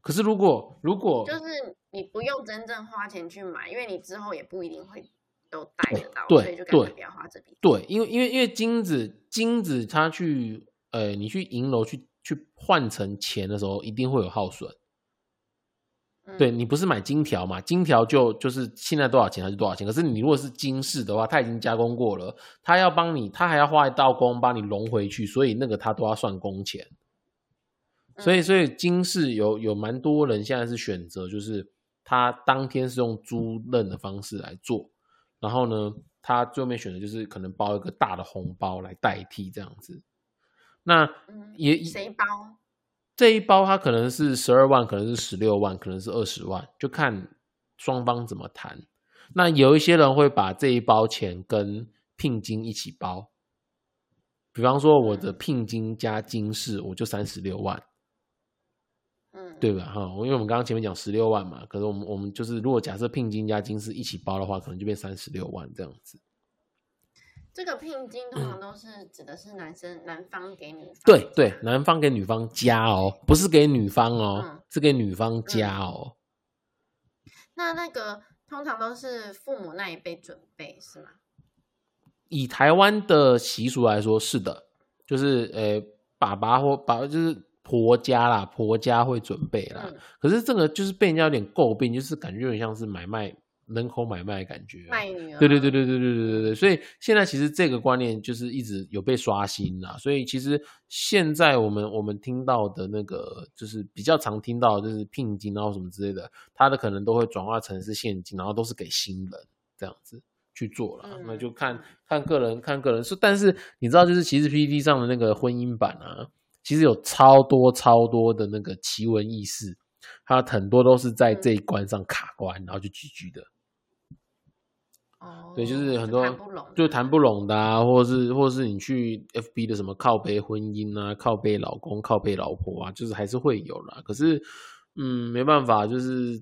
可是如果如果
就是你不用真正花钱去买，因为你之后也不一定会都带得到，
对
所以就干脆
对
不要花这笔。
对，因为因为因为金子金子它去呃，你去银楼去去换成钱的时候，一定会有耗损。
嗯
对你不是买金条嘛？金条就就是现在多少钱还是多少钱。可是你如果是金饰的话，它已经加工过了，它要帮你，它还要花一道工帮你融回去，所以那个它都要算工钱。所以，
嗯
所以金饰有有蛮多人现在是选择，就是他当天是用租赁的方式来做，然后呢，他最后面选择就是可能包一个大的红包来代替这样子。那
嗯
也
谁包？
这一包它可能是十二万，可能是十六万，可能是二十万，就看双方怎么谈。那有一些人会把这一包钱跟聘金一起包，比方说我的
嗯
聘金加金饰，我就三十六万，
嗯，
对吧？哈，因为我们刚刚前面讲十六万嘛，可是我们我们就是如果假设聘金加金饰一起包的话，可能就变三十六万这样子。
这个聘金通常都是指的是男生男方给女方，
对对，男方给女方加哦，不是给女方哦，
嗯
是给女方加哦。
那那个通常都是父母那一辈准备是吗？
以台湾的习俗来说，是的，就是呃，爸爸或爸就是婆家啦，婆家会准备啦。
嗯，
可是这个就是被人家有点诟病，就是感觉有点像是买卖人口买卖的感觉、啊。
卖女儿，
对对对对对对对对对，所以现在其实这个观念就是一直有被刷新啦。所以其实现在我们我们听到的那个就是比较常听到的就是聘金然后什么之类的，它的可能都会转化成是现金，然后都是给新人这样子去做了。
嗯
那就看看个人看个人是，但是你知道就是其实 PPT 上的那个婚姻版啊，其实有超多超多的那个奇闻异事，它很多都是在这一关上卡关，然后就 GG 的。
哦，
对，就是很多就谈不拢的啊，或者是或者是你去 FB 的什么靠背婚姻啊、靠背老公、靠背老婆啊，就是还是会有啦。可是，嗯，没办法，就是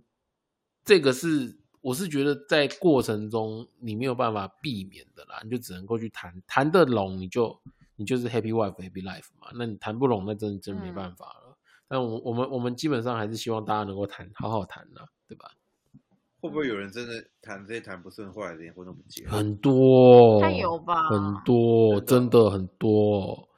这个是我是觉得在过程中你没有办法避免的啦，你就只能够去谈，谈得拢你就你就是 happy wife happy life 嘛。那你谈不拢，那真的真没办法了。但我我们我们基本上还是希望大家能够谈，好好谈啦，对吧？
会不会有人真的谈这些谈不顺，后来连婚都不结？
很多，
他有吧？
很多，真
真的
的很多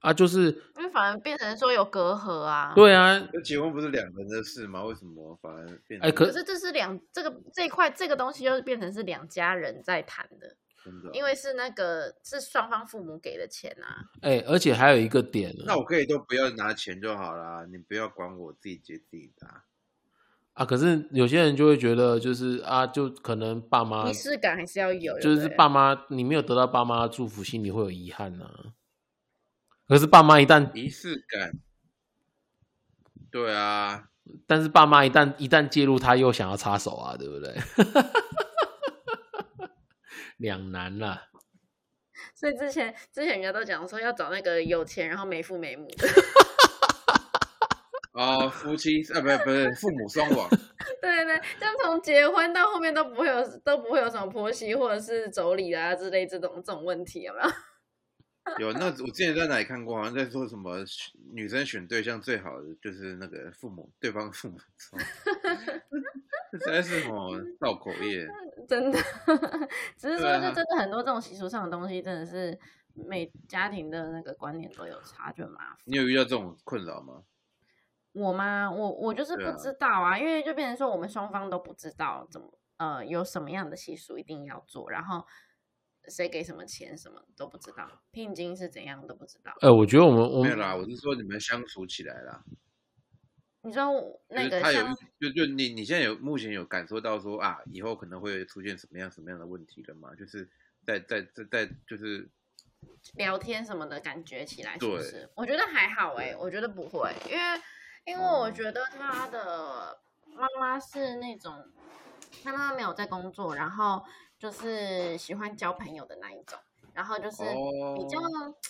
啊！就是
因为反而变成说有隔阂啊。，
对啊，
那结婚不是两人的事吗？为什么反而变成？
哎可
可是这是两这个这一块这个东西，就是变成是两家人在谈的，
真的哦，
因为是那个是双方父母给的钱啊。
哎、而且还有一个点，
那我可以都不要拿钱就好啦，你不要管我，自己接自己的啊。
啊，可是有些人就会觉得，就是啊，就可能爸妈
仪式感还是要有，
就是爸妈，你没有得到爸妈的祝福，心里会有遗憾呐、可是爸妈一旦，
仪式感，对啊，
但是爸妈一旦一旦介入，他又想要插手啊，对不对？(laughs) 两难啦。
所以之前之前人家都讲说要找那个有钱然后没父没母的，(laughs)
哦，夫妻啊，不是不是，父母双亡，
对 (laughs) 对对，像从结婚到后面都不会有都不会有什么婆媳或者是妯娌啊之类这种这种问题，有没有？(laughs)
有那我之前在哪里看过，好像在说什么女生选对象最好的就是那个父母，对方父母，(laughs) 这实在是什么造口业。
真的，只是说就真的很多这种习俗上的东西，真的是每家庭的那个观念都有差，就很麻烦。
你有遇到这种困扰吗？
我吗？我我就是不知道啊，因为就变成说我们双方都不知道怎么呃有什么样的习俗一定要做，然后谁给什么钱什么都不知道，聘金是怎样都不知道。
呃，我觉得我们
没有啦，我是说你们相处起来啦，
你说我
就
那
个他有就就你你现在有目前有感受到说啊，以后可能会出现什么样什么样的问题了吗？就是在在在在就是
聊天什么的感觉起来是不
对
是？我觉得还好哎、我觉得不会，因为因为
哦。
我觉得他的妈妈是那种，他妈妈没有在工作，然后就是喜欢交朋友的那一种，然后就是比较、
哦。(tsk)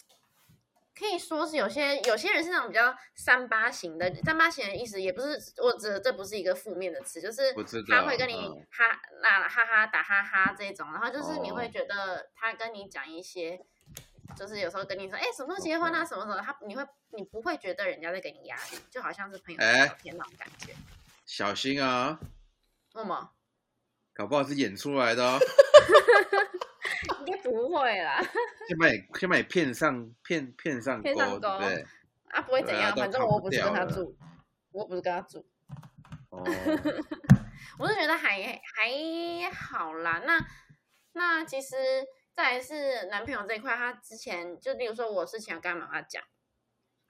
可以说是有些有些人是那种比较三八型的，三八型的意思也不是我指的这不是一个负面的词，就是他会跟你
嗯。
哈那哈哈打哈哈这种，然后就是你会
哦。
觉得他跟你讲一些，就是有时候跟你说，哎，什么时候结婚啊，什么时候，他你会你不会觉得人家在给你压力，就好像是朋友在
哎
聊天那种感觉。
小心啊，
为什么？
搞不好是演出来的哦。(laughs)
应该不会啦，
先把你先把你骗上骗骗上钩，
骗上钩
对？
啊不会怎样，
啊
反正我又不是跟他住，我又不是跟他住。
哦，(laughs)
我是觉得还还好啦。那那其实再来是男朋友这一块，他之前就例如说我事情要跟他妈妈讲，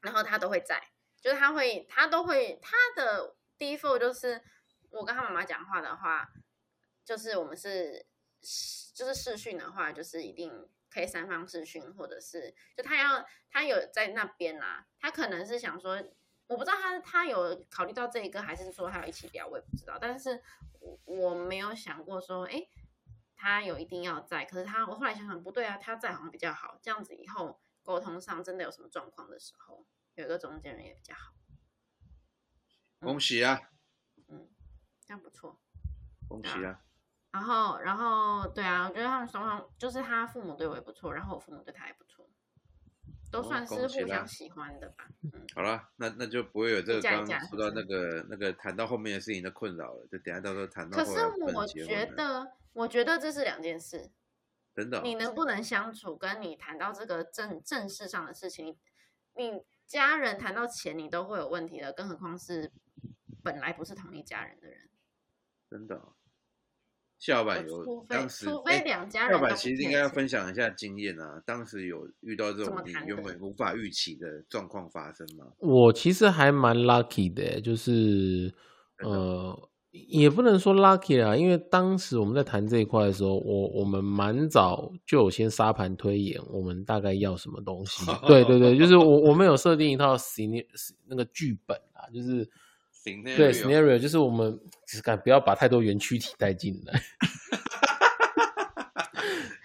然后他都会在，就是他会他都会他的 default 就是我跟他妈妈讲话的话，就是我们是就是视讯的话，就是一定可以三方视讯，或者是就他要他有在那边啊，他可能是想说。我不知道他他有考虑到这一个，还是说他有一起聊，我也不知道。但是我我没有想过说，哎，他有一定要在。可是他我后来想想，不对啊，他在好像比较好。这样子以后沟通上真的有什么状况的时候，有一个中间人也比较好。
恭喜啊，嗯
这样不错。
恭喜啊！
然后然后对啊，我觉得他们双方就是他父母对我也不错，然后我父母对他也不错，都
哦
算是互相喜欢的吧。嗯，
好了，那那就不会有这个刚刚说到那个那个谈到后面的事情的困扰了，就等下到时候谈到
可是我觉得，我觉得这是两件事。
真的哦
你能不能相处，跟你谈到这个正正事上的事情，你你家人谈到钱，你都会有问题的，更何况是本来不是同一家人的人。
真的哦。谢老板有当时
除非
哎
两家
谢老板其实应该要分享一下经验啊，当时有遇到这种你原本无法预期的状况发生吗？
我其实还蛮 lucky 的，欸就是呃，也不能说 lucky 啦，因为当时我们在谈这一块的时候，我我们蛮早就有先沙盘推演，我们大概要什么东西。(laughs) 对对对，就是我我们有设定一套 scenario 那个剧本啊，就是
行，
对 scenario，就是我们只敢不要把太多园区体带进来，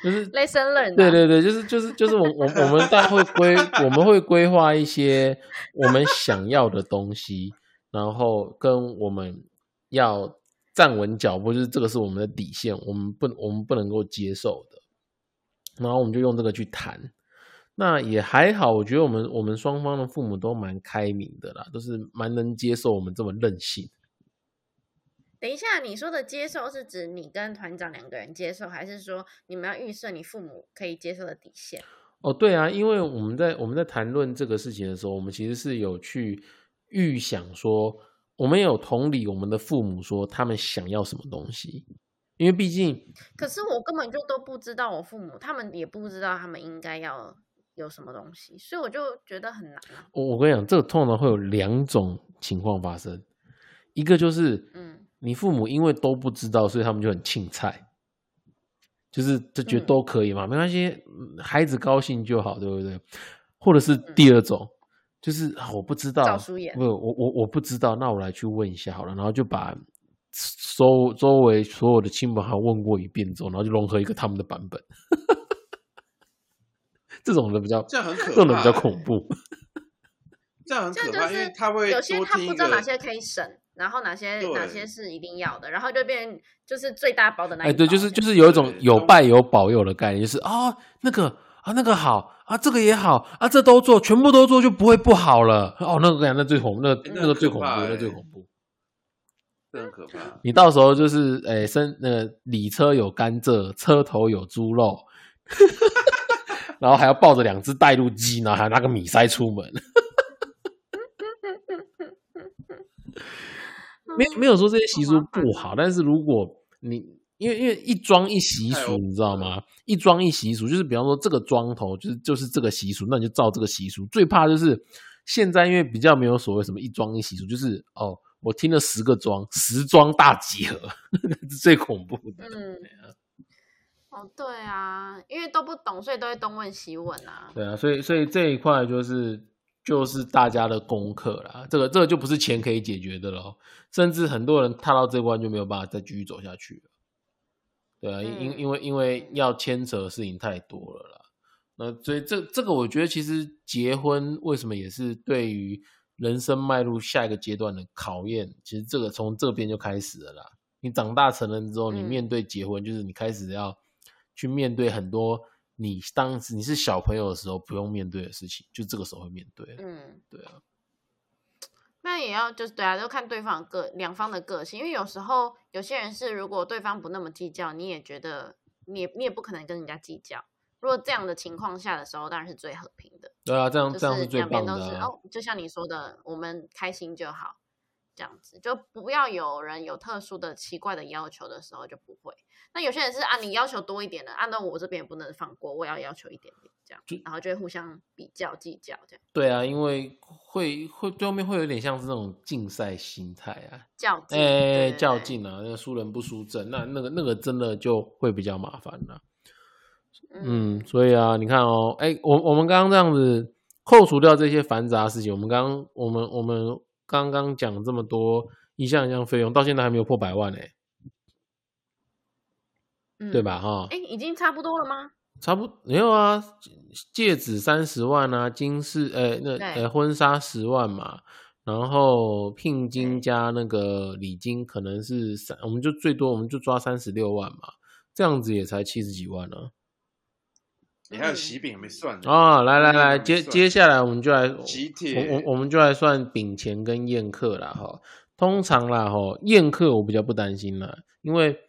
就是。
lesson learned，啊
对对对，就是就是就是我我我们大概会规 (laughs) 我们会规划一些我们想要的东西，然后跟我们要站稳脚步，就是这个是我们的底线，我们不我们不能够接受的，然后我们就用这个去谈。那也还好，我觉得我们我们双方的父母都蛮开明的啦，都是蛮能接受我们这么任性。
等一下，你说的接受是指你跟团长两个人接受，还是说你们要预设你父母可以接受的底线？
哦，对啊，因为我们在我们在谈论这个事情的时候，我们其实是有去预想说，我们有同理我们的父母说他们想要什么东西，因为毕竟
可是我根本就都不知道我父母，他们也不知道他们应该要有什么东西，所以我就觉得很难啊。
我我跟你讲，这个通常会有两种情况发生，一个就是
嗯。
你父母因为都不知道，所以他们就很庆菜，就是就觉得
嗯。
都可以嘛，没关系，嗯孩子高兴就好，对不对？或者是第二种，就是啊我不知道，不，我我我不知道，那我来去问一下好了，然后就把周周围所有的亲朋好友问过一遍之后，然后就融合一个他们的版本，这种的比较，
这样很可怕
这种的比较
欸
恐怖。
这样很
这样就
可怕，因为
是
他会
有些他不知道哪些可以省，然后哪些哪些是一定要的，然后就变就是最大包的那一
哎，对，就是就是有一种有拜有保佑的概念，就是啊、那个啊那个好啊，这个也好啊，这都做，全部都做就不会不好了。哦，那个那最恐，那那个最恐怖，
那
最
哎
恐怖。
这很可怕。
你到时候就是哎，生那个里车有甘蔗，车头有猪肉，(laughs) 然后还要抱着两只带路鸡，然后还拿个米塞出门。(laughs) 没有没有说这些习俗不好，但是如果你因为因为一庄一习俗，你知道吗？一庄一习俗，就是比方说这个庄头就是就是这个习俗，那你就照这个习俗。最怕就是现在因为比较没有所谓什么一庄一习俗，就是哦，我听了十个庄，十庄大集合，(laughs) 那是最恐怖的。
嗯，哦对啊，因为都不懂，所以都会东问西问啊。
对啊，所以所以这一块就是就是大家的功课啦，这个这个就不是钱可以解决的喽，甚至很多人踏到这关就没有办法再继续走下去了。对啊，因
嗯
因为因为要牵扯的事情太多了啦。那所以这这个我觉得其实结婚为什么也是对于人生迈入下一个阶段的考验，其实这个从这边就开始了啦。你长大成人之后，你
嗯
面对结婚，就是你开始要去面对很多你当时你是小朋友的时候不用面对的事情，就这个时候会面对了。
嗯，
对啊，
那也要就是对啊，就看对方个两方的个性，因为有时候有些人是如果对方不那么计较，你也觉得你也你也不可能跟人家计较。如果这样的情况下的时候，当然是最和平的，
对啊，这样
就
这样是最
两边
棒的、啊。
都是哦，就像你说的，我们开心就好，这样子就不要有人有特殊的奇怪的要求的时候就不会。那有些人是啊，你要求多一点的，啊，照我这边也不能放过，我也要要求一点点，这样
就，
然后就会互相比较计较，这样
对啊，因为会会最后面会有点像是那种竞赛心态啊，
较劲，
哎、较劲啊，那个输人不输阵，那那个那个真的就会比较麻烦了。嗯，所以啊，你看哦，哎、我我们刚刚这样子扣除掉这些繁杂的事情，我们刚刚我们我们刚刚讲这么多一项一项费用，到现在还没有破百万哎、
嗯
对吧？？哈、
哎，已经差不多了吗？
差不没有啊，戒指三十万啊，金饰呃那
对
呃婚纱十万嘛，然后聘金加那个礼金可能是三，我们就最多我们就抓三十六万嘛，这样子也才七十几万呢、
你还有喜饼还没算呢
啊。来来来，接接下来我们就来
喜
我
帖
我我们就来算饼钱跟宴客啦哈。通常啦哈，宴客我比较不担心啦，因为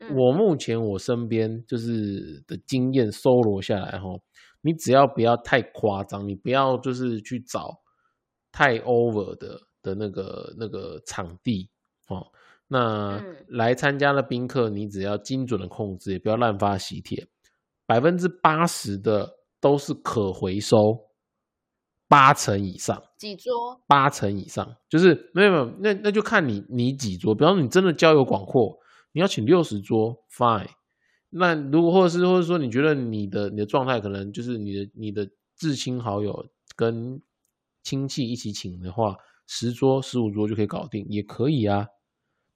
嗯
我目前我身边就是的经验搜罗下来哈，你只要不要太夸张，你不要就是去找太 over 的的那个那个场地哦。那
嗯
来参加的宾客，你只要精准的控制，也不要滥发喜帖，百分之八十的都是可回收，八成以上。
几桌？
八成以上，就是没有没有，那那就看你你几桌。比方说你真的交友广阔，你要请六十桌，fine。那如果或者是或者说你觉得你的你的状态可能就是你的你的至亲好友跟亲戚一起请的话，十桌十五桌就可以搞定，也可以啊。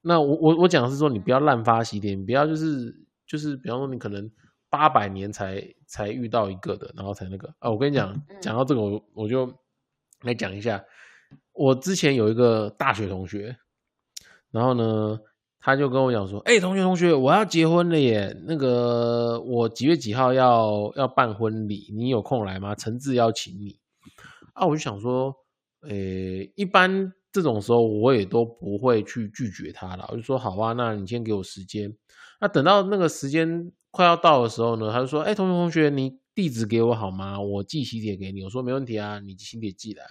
那我我我讲的是说，你不要滥发喜帖，你不要就是就是，比方说你可能八百年才才遇到一个的，然后才那个啊。我跟你讲，讲到这个我我就来讲一下，我之前有一个大学同学，然后呢，他就跟我讲说：“哎、同学同学，我要结婚了耶！那个我几月几号要要办婚礼，你有空来吗？诚挚邀请你。”啊，我就想说，诶、一般这种时候我也都不会去拒绝他了，我就说好啊，那你先给我时间。那等到那个时间快要到的时候呢，他就说：“哎、同学同学，你地址给我好吗？我寄喜帖给你。”我说：“没问题啊，你喜帖寄来。”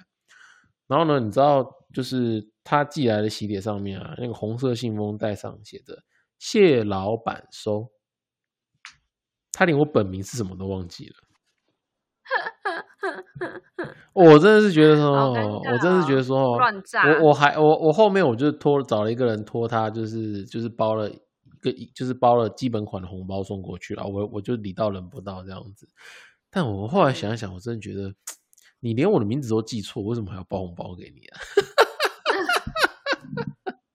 然后呢，你知道，就是他寄来的喜帖上面啊，那个红色信封袋上写着“谢老板收”，他连我本名是什么都忘记了。(laughs) 我真的是觉得说，我真的是觉得说，哦
乱炸
我我还我我后面我就托找了一个人托他，就是就是包了一个就是包了基本款的红包送过去了，我我就礼到人不到这样子。但我后来想一想，我真的觉得你连我的名字都记错，为什么还要包红包给你啊？(laughs)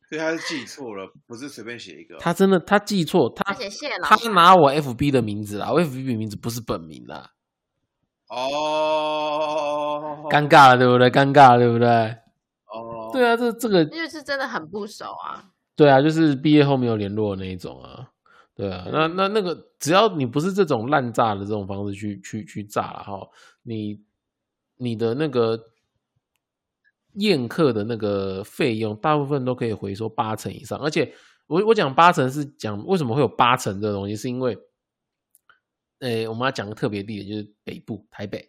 所以他是记错了，不是随便写一个哦。
他真的他记错，他
而且谢老
他
板
拿我 FB 的名字啦，我 FB 名字不是本名啦，
哦，
尴尬了对不对？尴尬了对不对？
哦，
对啊，这这个
因为是真的很不熟啊。
对啊，就是毕业后没有联络的那一种啊。对啊，那那那个，只要你不是这种滥炸的这种方式去去去炸了哈，你你的那个宴客的那个费用，大部分都可以回收八成以上。而且我我讲八成是讲为什么会有八成这东西，是因为，诶，我们要讲个特别地点，就是北部台北，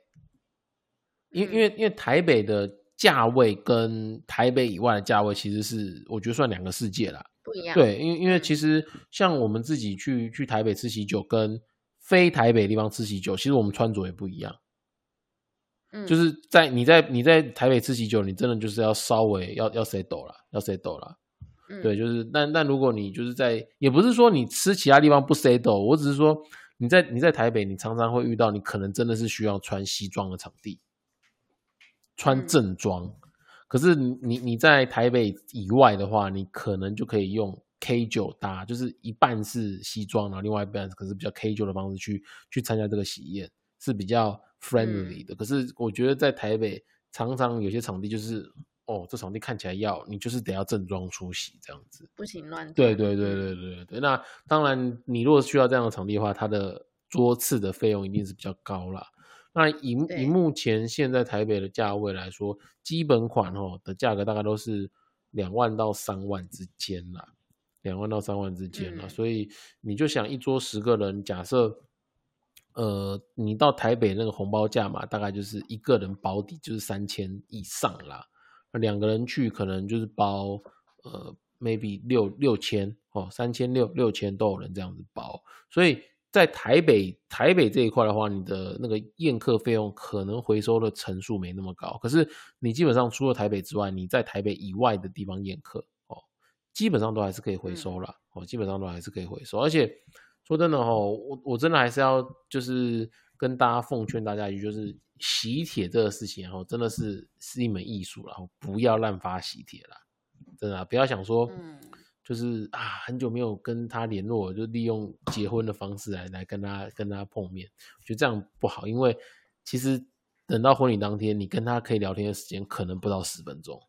因因为因为台北的价位跟台北以外的价位其实是我觉得算两个世界啦。
不一样。
对，因为因为
嗯
其实像我们自己去去台北吃喜酒，跟非台北地方吃喜酒，其实我们穿着也不一样。
嗯，
就是在你在你在台北吃喜酒，你真的就是要稍微要要 say 抖啦，要 say 抖啦。
嗯
对，就是但但如果你就是在，也不是说你吃其他地方不 say 抖，我只是说你在你在台北，你常常会遇到你可能真的是需要穿西装的场地，穿
嗯
正装。可是你你你在台北以外的话，你可能就可以用 K 九搭，就是一半是西装，然后另外一半可是比较 K 九的方式去去参加这个喜宴，是比较 friendly 的。可是我觉得在台北，常常有些场地就是，哦，这场地看起来要你就是得要正装出席这样子。
不行乱跳。
对对对对对对。那当然，你如果需要这样的场地的话，它的桌次的费用一定是比较高啦。那以以目前现在台北的价位来说，基本款哦的价格大概都是两万到三万之间啦，两万到三万之间啦。
嗯
所以你就想一桌十个人，假设呃你到台北那个红包价嘛，大概就是一个人保底就是三千以上啦。那两个人去可能就是包呃 maybe 六六千哦，三千六六千都有人这样子包，所以在台北台北这一块的话，你的那个宴客费用可能回收的层数没那么高，可是你基本上除了台北之外，你在台北以外的地方宴客哦，基本上都还是可以回收啦，哦，基本上都还是可以回收，而且说真的哦，我我真的还是要就是跟大家奉劝大家一句，就是喜帖这个事情，哦真的是是一门艺术啦，然后不要滥发喜帖啦，真的、啊、不要想说，
嗯
就是啊很久没有跟他联络，就利用结婚的方式来来跟他跟他碰面，我觉得这样不好，因为其实等到婚礼当天，你跟他可以聊天的时间可能不到十分钟。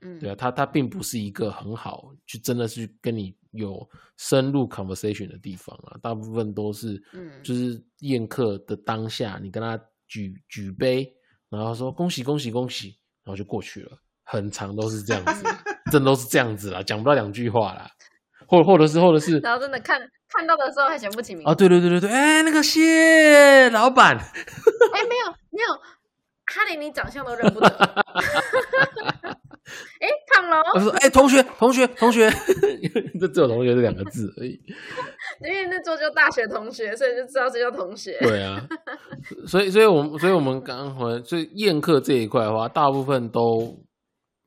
嗯，
对啊，他他并不是一个很好去真的是跟你有深入 conversation 的地方啊，大部分都是，
嗯。
就是宴客的当下，你跟他举举杯，然后说恭喜恭喜恭喜，然后就过去了，很长都是这样子，(laughs) 真的都是这样子啦，讲不到两句话啦，或或者是或者是
然后真的看看到的时候还想不起名字
啊，对对对对对，哎，那个谢老板，
哎，没有没有，他连你长相都认不得。(laughs) 哎，胖龙，
我说哎，同学同学同学，(laughs) 这只有同学这两个字而已。(laughs)
因为那桌就大学同学，所以就知道这叫同学。
对啊，所以所以我们所以我们刚刚回来，所以宴客这一块的话，大部分都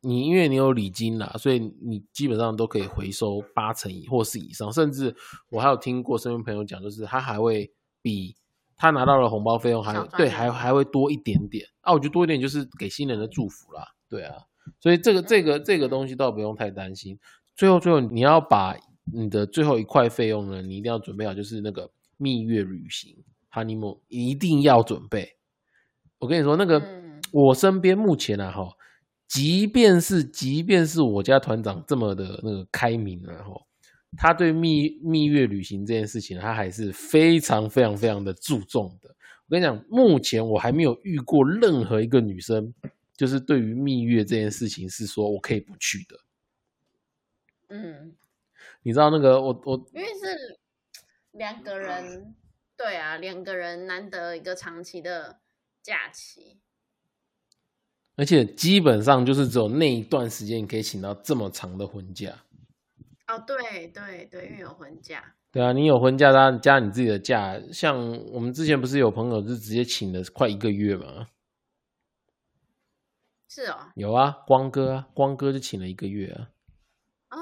你因为你有礼金啦，所以你基本上都可以回收八成以或是以上，甚至我还有听过身边朋友讲，就是他还会比他拿到的红包费用还对还还会多一点点。啊，我觉得多一点就是给新人的祝福啦，对啊，所以这个这个这个东西倒不用太担心。最后最后你要把你的最后一块费用呢，你一定要准备好，就是那个蜜月旅行 honeymoon 一定要准备。我跟你说，那个、
嗯。
我身边目前啊哈，即便是即便是我家团长这么的那个开明啊哈，他对蜜蜜月旅行这件事情，他还是非常非常非常的注重的。我跟你讲，目前我还没有遇过任何一个女生，就是对于蜜月这件事情是说我可以不去的。
嗯，
你知道那个我我
因为是两个人，对啊，两个人难得一个长期的假期。
而且基本上就是只有那一段时间你可以请到这么长的婚假。
哦，对对对，因为有婚假。
对啊，你有婚假，加加你自己的假，像我们之前不是有朋友是直接请了快一个月嘛？
是哦，
有啊，光哥啊，光哥就请了一个月啊，
哦，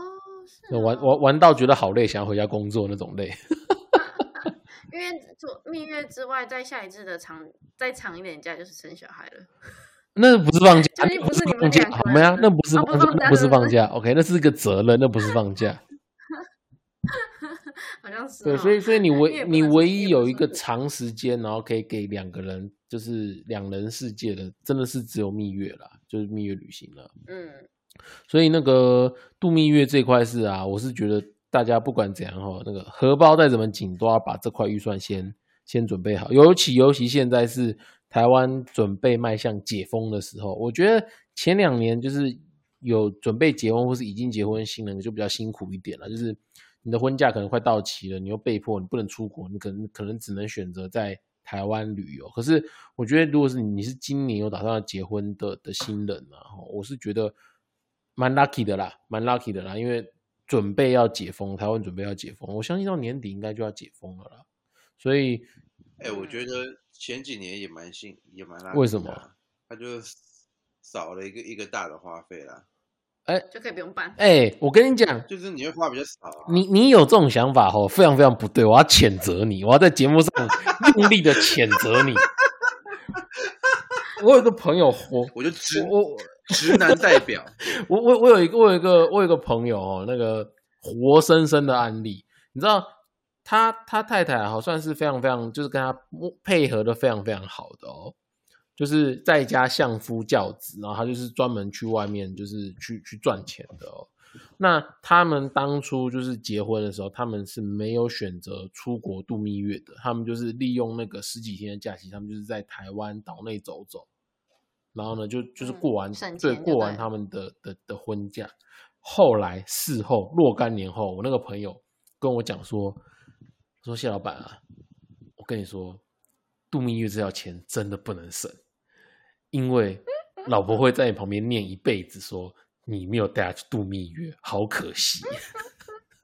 是
那玩
哦
玩玩到觉得好累，想要回家工作那种累。(laughs)
因为做蜜月之外，在下一次的长再长一点假就是生小孩了。
那不是放假，那
不是
放假，好吗？那不是
哦不是放假
那不是
是不是
放假，OK，那是一个责任，那不是放假。(laughs)
好像是、哦。
对，所以所以 (laughs) 你唯你唯一有一个长时间，然后可以给两个人，就是两人世界的，真的是只有蜜月啦，就是蜜月旅行了。
嗯，
所以那个度蜜月这块是啊，我是觉得大家不管怎样哈，那个荷包再怎么紧，都要把这块预算先先准备好。尤其尤其现在是台湾准备迈向解封的时候，我觉得前两年就是有准备结婚或是已经结婚新人就比较辛苦一点了，就是你的婚假可能快到期了，你又被迫你不能出国，你可能可能只能选择在台湾旅游。可是我觉得，如果是你是今年有打算要结婚的的新人啊，我是觉得蛮 lucky 的啦，蛮 lucky 的啦，因为准备要解封，台湾准备要解封，我相信到年底应该就要解封了啦。所以
哎、我觉得前几年也蛮幸，也蛮拉。
为什么？
他就少了一个一个大的花费啦，哎
就可以不用办。
哎、我跟你讲，
就是你会花比较少、啊。
你你有这种想法哦，非常非常不对，我要谴责你，我要在节目上用力的谴责你。(laughs) 我有一个朋友，我
我就直
我我
直男代表，
我我我有一个我有一个我有一个朋友哦，那个活生生的案例，你知道他他太太好算是非常非常，就是跟他配合的非常非常好的哦，就是在家相夫教子，然后他就是专门去外面就是去去赚钱的哦。那他们当初就是结婚的时候，他们是没有选择出国度蜜月的，他们就是利用那个十几天的假期，他们就是在台湾岛内走走，然后呢就就是过完、对过完他们的的的婚假。后来事后若干年后，我那个朋友跟我讲说，说谢老板啊，我跟你说，度蜜月这条钱真的不能省，因为老婆会在你旁边念一辈子说。你没有带她去度蜜月，好可惜。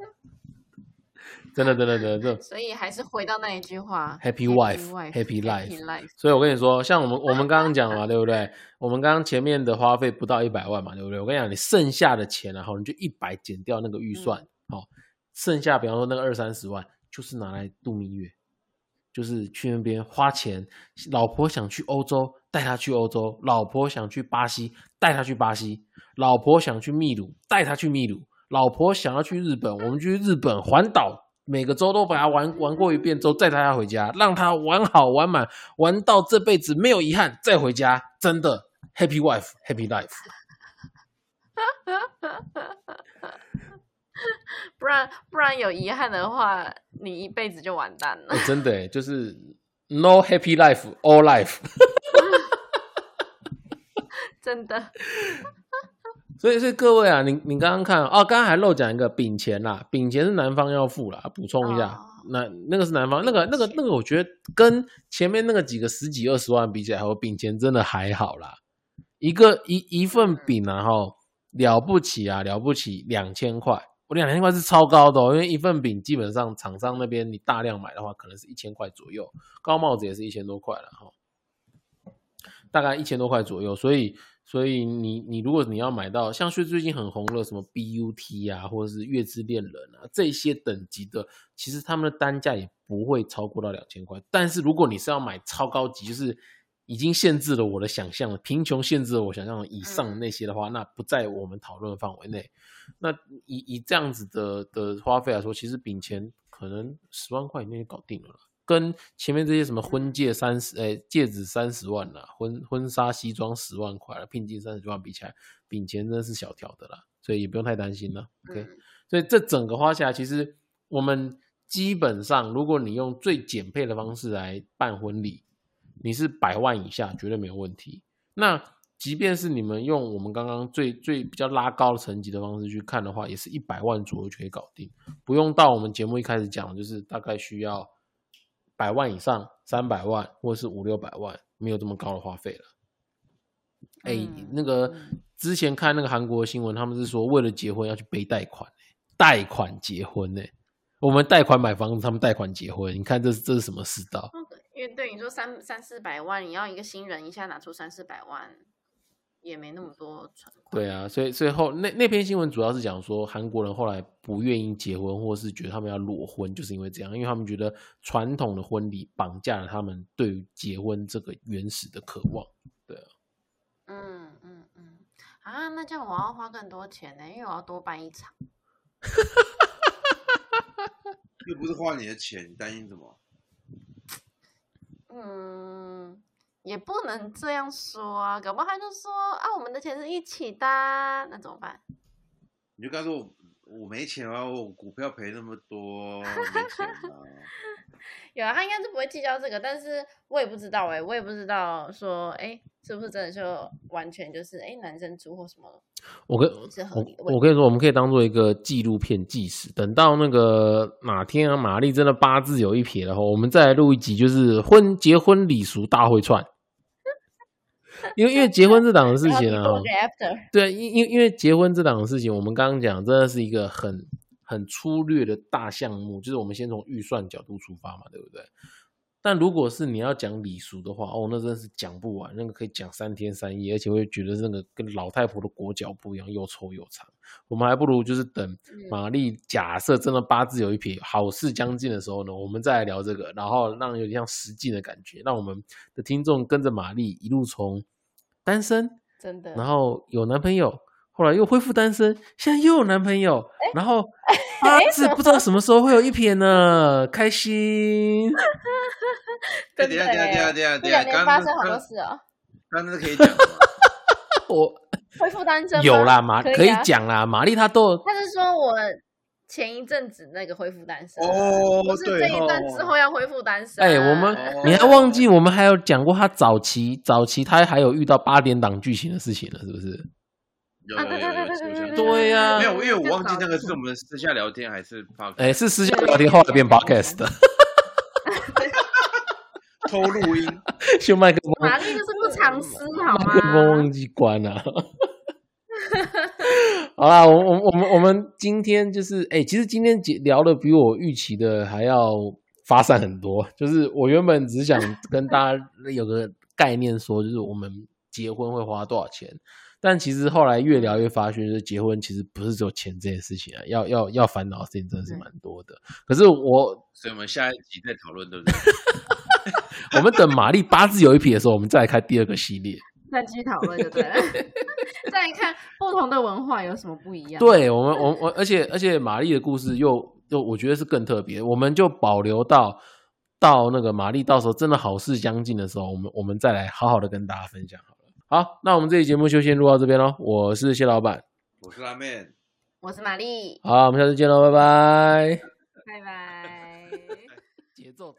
(laughs) 真的，真的，真的，
所以还是回到那一句话
：Happy wife，Happy life。所以我跟你说，像我们我们刚刚讲嘛，对不对？我们刚刚前面的花费不到一百万嘛，对不对？我跟你讲，你剩下的钱，然后你就一百减掉那个预算，好，剩下比方说那个二三十万，就是拿来度蜜月。就是去那边花钱，老婆想去欧洲，带他去欧洲；老婆想去巴西，带他去巴西；老婆想去秘鲁，带他去秘鲁；老婆想要去日本，我们去日本环岛，每个州都把他玩玩过一遍之后，再带他回家，让他玩好玩满，玩到这辈子没有遗憾，再回家，真的 Happy Wife Happy Life。(laughs) (laughs)
不然不然有遗憾的话，你一辈子就完蛋了。
真的，就是 no happy life all life。(laughs)
真的。(laughs)
所以，所以各位啊，你你刚刚看哦，刚刚还漏讲一个饼钱啦，饼钱是男方要付啦，补充一下，那那个是男方，那个那个那个，我觉得跟前面那个几个十几二十万比起来，我饼钱真的还好啦。一个一一份饼然后，了不起啊，了不起，两千块。我两千块是超高的，因为一份饼基本上厂商那边你大量买的话，可能是一千块左右，高帽子也是一千多块了哈，大概一千多块左右。所以，所以你你如果你要买到像最最近很红的什么 BUT 啊，或者是月之恋人啊这些等级的，其实他们的单价也不会超过到两千块。但是如果你是要买超高级，就是已经限制了我的想象了，贫穷限制了我想象以上的那些的话，那不在我们讨论的范围内。那以以这样子的的花费来说，其实饼钱可能十万块以内就搞定了，跟前面这些什么婚戒三十，哎，戒指三十万啦，婚婚纱西装十万块了，聘金三十万比起来，饼钱真的是小条的啦，所以也不用太担心了。OK，所以这整个花下来，其实我们基本上，如果你用最简配的方式来办婚礼，你是百万以下绝对没有问题。那即便是你们用我们刚刚最最比较拉高的层级的方式去看的话，也是一百万左右就可以搞定，不用到我们节目一开始讲，就是大概需要百万以上，三百万或者是五六百万，没有这么高的花费了。哎，那个之前看那个韩国新闻，他们是说为了结婚要去背贷款，贷款结婚呢？我们贷款买房子，他们贷款结婚，你看这是这是什么世道？
因为对你说三三四百万，你要一个新人一下拿出三四百万。也没那么多存款。
对啊，所以最后那那篇新闻主要是讲说，韩国人后来不愿意结婚，或是觉得他们要裸婚，就是因为这样，因为他们觉得传统的婚礼绑架了他们对于结婚这个原始的渴望。对啊。
嗯嗯嗯。啊，那这样我要花更多钱呢，因为我要多办一场。
又不是花你的钱，你担心什么？
嗯。也不能这样说啊，搞不好他就说啊，我们的钱是一起的，那怎么办？
你就告诉我，我没钱啊，我股票赔那么多，没钱啊。(laughs)
有啊，他应该是不会计较这个，但是我也不知道哎，我也不知道说哎，是不是真的就完全就是哎，男生出或什么？
我跟我我跟你说，我们可以当做一个纪录片纪实，等到那个哪天啊，玛丽真的八字有一撇的话，我们再来录一集，就是婚结婚礼俗大会串。因为因为结婚这档的事情啊，对，因因因为结婚这档的事情，我们刚刚讲真的是一个很很粗略的大项目，就是我们先从预算角度出发嘛，对不对？但如果是你要讲礼俗的话，哦，那真是讲不完，那个可以讲三天三夜，而且会觉得那个跟老太婆的裹脚布一样又臭又长。我们还不如就是等玛丽假设真的八字有一撇，好事将近的时候呢，我们再来聊这个，然后让有点像实际的感觉，让我们的听众跟着玛丽一路从单身，
真的，
然后有男朋友，后来又恢复单身，现在又有男朋友，然后八字不知道什么时候会有一撇呢，开心。
哎 (laughs)
真的
等一下等一下等一下
这两
等一下，刚刚
年发生好多事哦。
刚刚可以讲吗？(laughs) (laughs)
我
恢复单身
有啦，玛可以。讲啦，玛丽她都有
他是说我前一阵子那个恢复单身，
哦
不是这一段之
哦
后要恢复单身。
哎、我们、
哦
你还忘记我们还有讲过她早期早期她还有遇到八点档剧情的事情了，是不是？
有
啊对对
有有有
对对对
有有
对呀、
没有，因为我忘记那个是我们私下聊天还是发
哎、是私下聊天，后来变 podcast 的，
偷录音。
修麦克风
玛丽就是不藏私好
麦克风
吗？
忘记关了。好啦，我我我们我们今天就是哎、其实今天节聊的比我预期的还要发散很多。就是我原本只想跟大家有个概念说，就是我们结婚会花多少钱，但其实后来越聊越发现，就是结婚其实不是只有钱这件事情啊，要要要烦恼的事情真的是蛮多的。可是我
所以我们下一集再讨论，对不对？(laughs)
我们等玛丽八字有一撇的时候，我们再来开第二个系列。(laughs)
再继续讨论对不对了。(laughs) 再看不同的文化有什么不一样？，
对我们，我我，而且而且玛丽的故事又又我觉得是更特别，我们就保留到到那个玛丽到时候真的好事将近的时候，我们我们再来好好的跟大家分享。好，那我们这期节目就先录到这边喽。我是谢老板，
我是拉面。
我是玛丽，
好，我们下次见喽，拜拜。
拜拜。(laughs)
节奏。